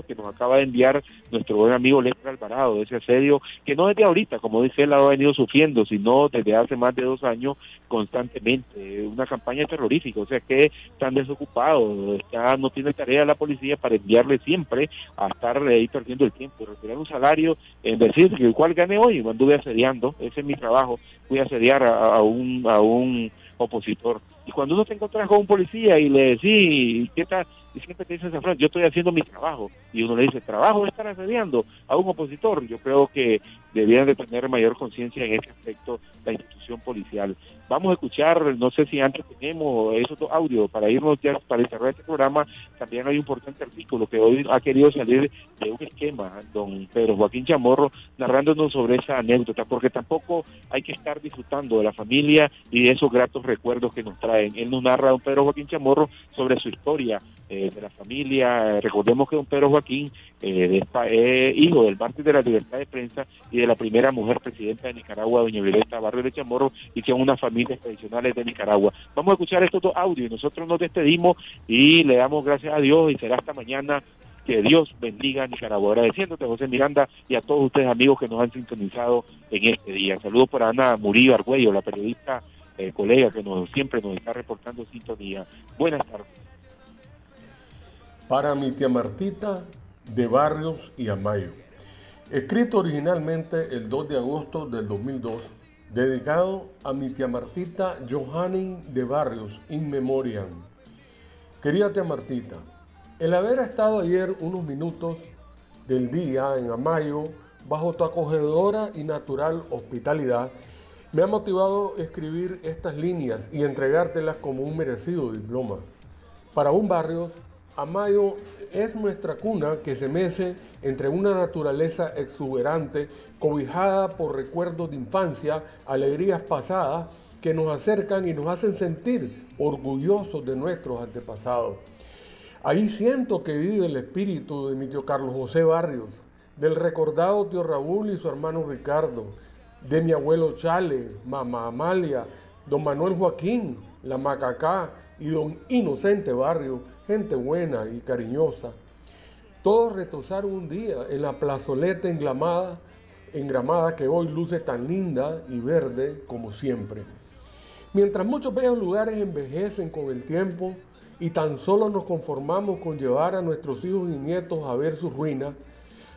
que nos acaba de enviar nuestro buen amigo Lester Alvarado, de ese asedio, que no desde ahorita, como dice él, ha venido sufriendo, sino desde hace más de dos años constantemente. Una campaña terrorífica, o sea que están desocupados, está, no tiene tarea la policía para enviarle siempre a estar ahí perdiendo el tiempo, retirar un salario, en decir que igual gane hoy, me anduve asediando, ese es mi trabajo, fui a asediar a, un, a un opositor. Y cuando uno se encuentra con un policía y le decís, ¿qué tal? y siempre te dice esa yo estoy haciendo mi trabajo. Y uno le dice, trabajo de estar asediando a un opositor. Yo creo que debían de tener mayor conciencia en ese aspecto la institución policial. Vamos a escuchar, no sé si antes tenemos esos dos audios para irnos ya para cerrar este programa. También hay un importante artículo que hoy ha querido salir de un esquema, don Pedro Joaquín Chamorro, narrándonos sobre esa anécdota, porque tampoco hay que estar disfrutando de la familia y de esos gratos recuerdos que nos traen. Él nos narra, don Pedro Joaquín Chamorro, sobre su historia eh, de la familia. Recordemos que don Pedro Joaquín eh, es hijo del mártir de la libertad de prensa y de la primera mujer presidenta de Nicaragua, doña Violeta Barrio de Chamorro, y son unas familias tradicionales de Nicaragua. Vamos a escuchar estos dos audios y nosotros nos despedimos y le damos gracias a Dios y será hasta mañana que Dios bendiga a Nicaragua. Agradeciéndote, José Miranda, y a todos ustedes, amigos, que nos han sintonizado en este día. Saludos para Ana Murillo Argüello, la periodista eh, colega que nos, siempre nos está reportando sintonía. Buenas tardes. Para mi tía Martita, de Barrios y Amayo. Escrito originalmente el 2 de agosto del 2002, dedicado a mi tía Martita Johanning de Barrios, in memoriam. Querida tía Martita, el haber estado ayer unos minutos del día en Amayo bajo tu acogedora y natural hospitalidad me ha motivado a escribir estas líneas y entregártelas como un merecido diploma. Para un barrio Amayo es nuestra cuna que se mece entre una naturaleza exuberante, cobijada por recuerdos de infancia, alegrías pasadas, que nos acercan y nos hacen sentir orgullosos de nuestros antepasados. Ahí siento que vive el espíritu de mi tío Carlos José Barrios, del recordado tío Raúl y su hermano Ricardo, de mi abuelo Chale, mamá Amalia, don Manuel Joaquín, la Macacá y don Inocente Barrio, gente buena y cariñosa. Todos retozaron un día en la plazoleta englamada, engramada que hoy luce tan linda y verde como siempre. Mientras muchos bellos lugares envejecen con el tiempo y tan solo nos conformamos con llevar a nuestros hijos y nietos a ver sus ruinas,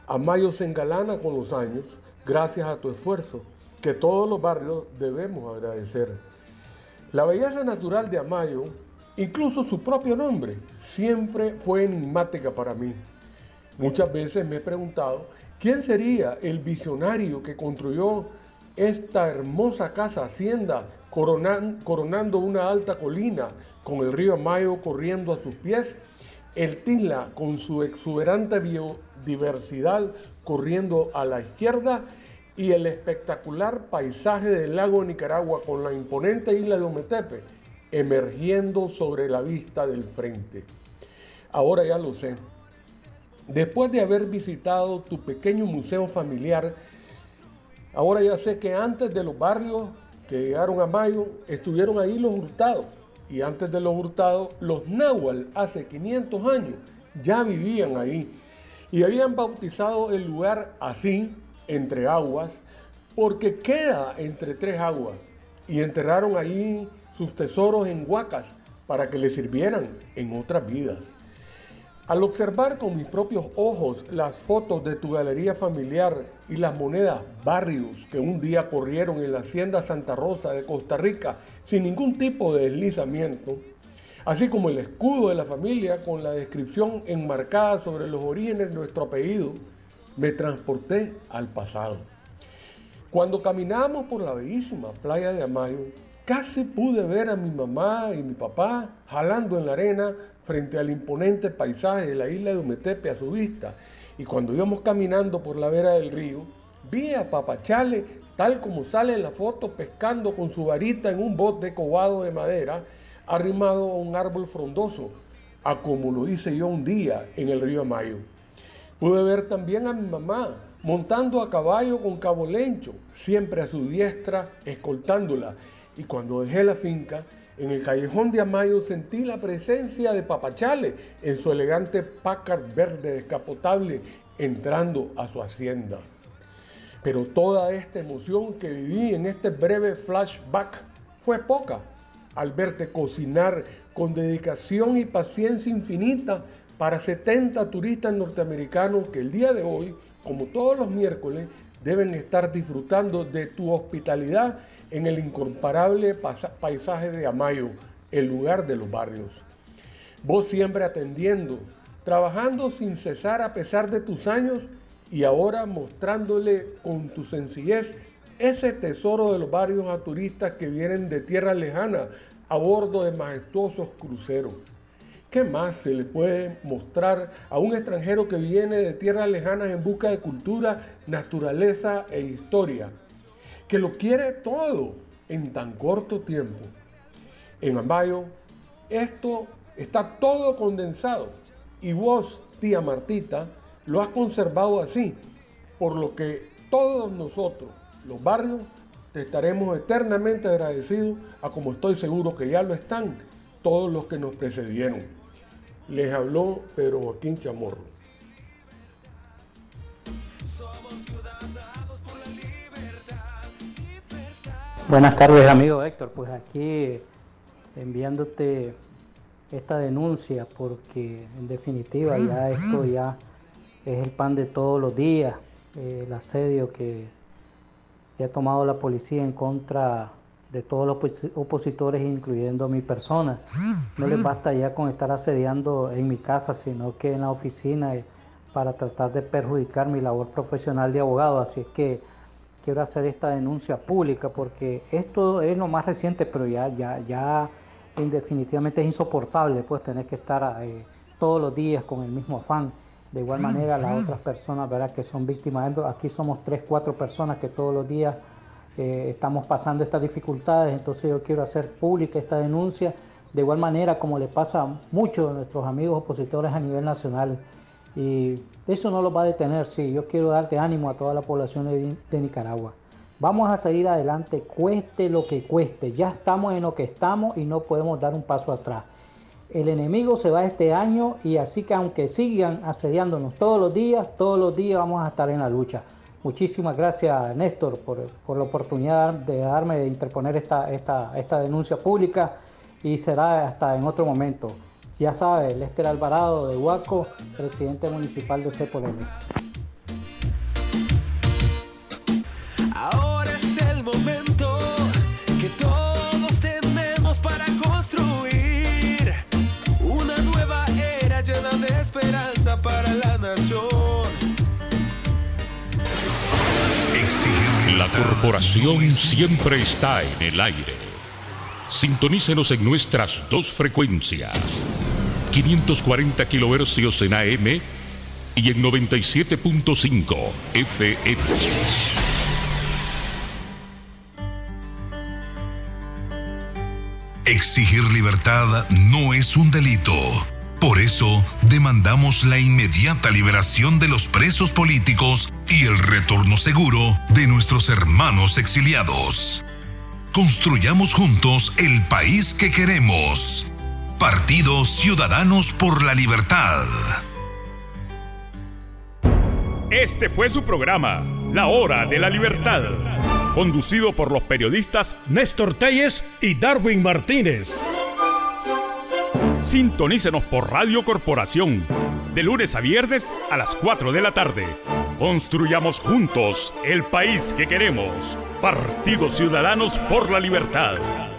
Amayo se engalana con los años gracias a tu esfuerzo, que todos los barrios debemos agradecer. La belleza natural de Amayo, incluso su propio nombre, siempre fue enigmática para mí. Muchas veces me he preguntado quién sería el visionario que construyó esta hermosa casa hacienda coronando una alta colina con el río Amayo corriendo a sus pies, el Tila con su exuberante biodiversidad corriendo a la izquierda y el espectacular paisaje del lago Nicaragua con la imponente isla de Ometepe emergiendo sobre la vista del frente. Ahora ya lo sé. Después de haber visitado tu pequeño museo familiar, ahora ya sé que antes de los barrios que llegaron a Mayo, estuvieron ahí los hurtados. Y antes de los hurtados, los náhuatl, hace 500 años, ya vivían ahí. Y habían bautizado el lugar así, entre aguas, porque queda entre tres aguas. Y enterraron ahí sus tesoros en huacas para que le sirvieran en otras vidas. Al observar con mis propios ojos las fotos de tu galería familiar y las monedas barrios que un día corrieron en la hacienda Santa Rosa de Costa Rica sin ningún tipo de deslizamiento, así como el escudo de la familia con la descripción enmarcada sobre los orígenes de nuestro apellido, me transporté al pasado. Cuando caminábamos por la bellísima playa de Amayo, casi pude ver a mi mamá y mi papá jalando en la arena frente al imponente paisaje de la isla de Umetepe a su vista. Y cuando íbamos caminando por la vera del río, vi a Papachale, tal como sale en la foto, pescando con su varita en un bote cobado de madera, arrimado a un árbol frondoso, a como lo hice yo un día en el río Amayo. Pude ver también a mi mamá montando a caballo con Cabo Lencho, siempre a su diestra, escoltándola. Y cuando dejé la finca, en el callejón de Amayo sentí la presencia de Papachale en su elegante Packard verde descapotable entrando a su hacienda. Pero toda esta emoción que viví en este breve flashback fue poca al verte cocinar con dedicación y paciencia infinita para 70 turistas norteamericanos que el día de hoy, como todos los miércoles, deben estar disfrutando de tu hospitalidad en el incomparable paisaje de Amayo, el lugar de los barrios. Vos siempre atendiendo, trabajando sin cesar a pesar de tus años y ahora mostrándole con tu sencillez ese tesoro de los barrios a turistas que vienen de tierra lejana a bordo de majestuosos cruceros. ¿Qué más se le puede mostrar a un extranjero que viene de tierras lejanas en busca de cultura, naturaleza e historia? Que lo quiere todo en tan corto tiempo. En Ambayo, esto está todo condensado y vos, tía Martita, lo has conservado así, por lo que todos nosotros, los barrios, te estaremos eternamente agradecidos, a como estoy seguro que ya lo están todos los que nos precedieron. Les habló Pedro Joaquín Chamorro. Buenas tardes, amigo Héctor. Pues aquí enviándote esta denuncia porque en definitiva ya esto ya es el pan de todos los días, eh, el asedio que, ha tomado la policía en contra de todos los opositores, incluyendo mi persona. No les basta ya con estar asediando en mi casa, sino que en la oficina eh, para tratar de perjudicar mi labor profesional de abogado. Así es que quiero hacer esta denuncia pública porque esto es lo más reciente, pero ya, ya, ya definitivamente es insoportable pues tener que estar eh, todos los días con el mismo afán. De igual manera las otras personas ¿verdad? que son víctimas, aquí somos tres, cuatro personas que todos los días eh, estamos pasando estas dificultades, entonces yo quiero hacer pública esta denuncia, de igual manera como le pasa a muchos de nuestros amigos opositores a nivel nacional. Y eso no lo va a detener, sí. Yo quiero darte ánimo a toda la población de, Nicaragua. Vamos a seguir adelante, cueste lo que cueste. Ya estamos en lo que estamos y no podemos dar un paso atrás. El enemigo se va este año y así que aunque sigan asediándonos todos los días, todos los días vamos a estar en la lucha. Muchísimas gracias Néstor por, la oportunidad de darme de interponer esta, esta, esta denuncia pública y será hasta en otro momento. Ya sabe, Lester Alvarado de Huaco, presidente municipal de Cepolene. Ahora es el momento que todos tenemos para construir una nueva era llena de esperanza para la nación. Exigir la corporación siempre está en el aire. Sintonícenos en nuestras dos frecuencias. 540 kHz en AM y en 97.5 FM. Exigir libertad no es un delito. Por eso demandamos la inmediata liberación de los presos políticos y el retorno seguro de nuestros hermanos exiliados. Construyamos juntos el país que queremos. Partido Ciudadanos por la Libertad. Este fue su programa, La Hora de la Libertad, conducido por los periodistas Néstor Telles y Darwin Martínez. Sintonícenos por Radio Corporación, de lunes a viernes a las 4 de la tarde. Construyamos juntos el país que queremos. Partido Ciudadanos por la Libertad.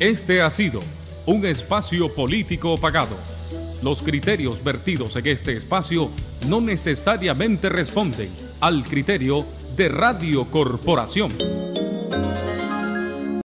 Este ha sido un espacio político pagado. Los criterios vertidos en este espacio no necesariamente responden al criterio de Radio Corporación.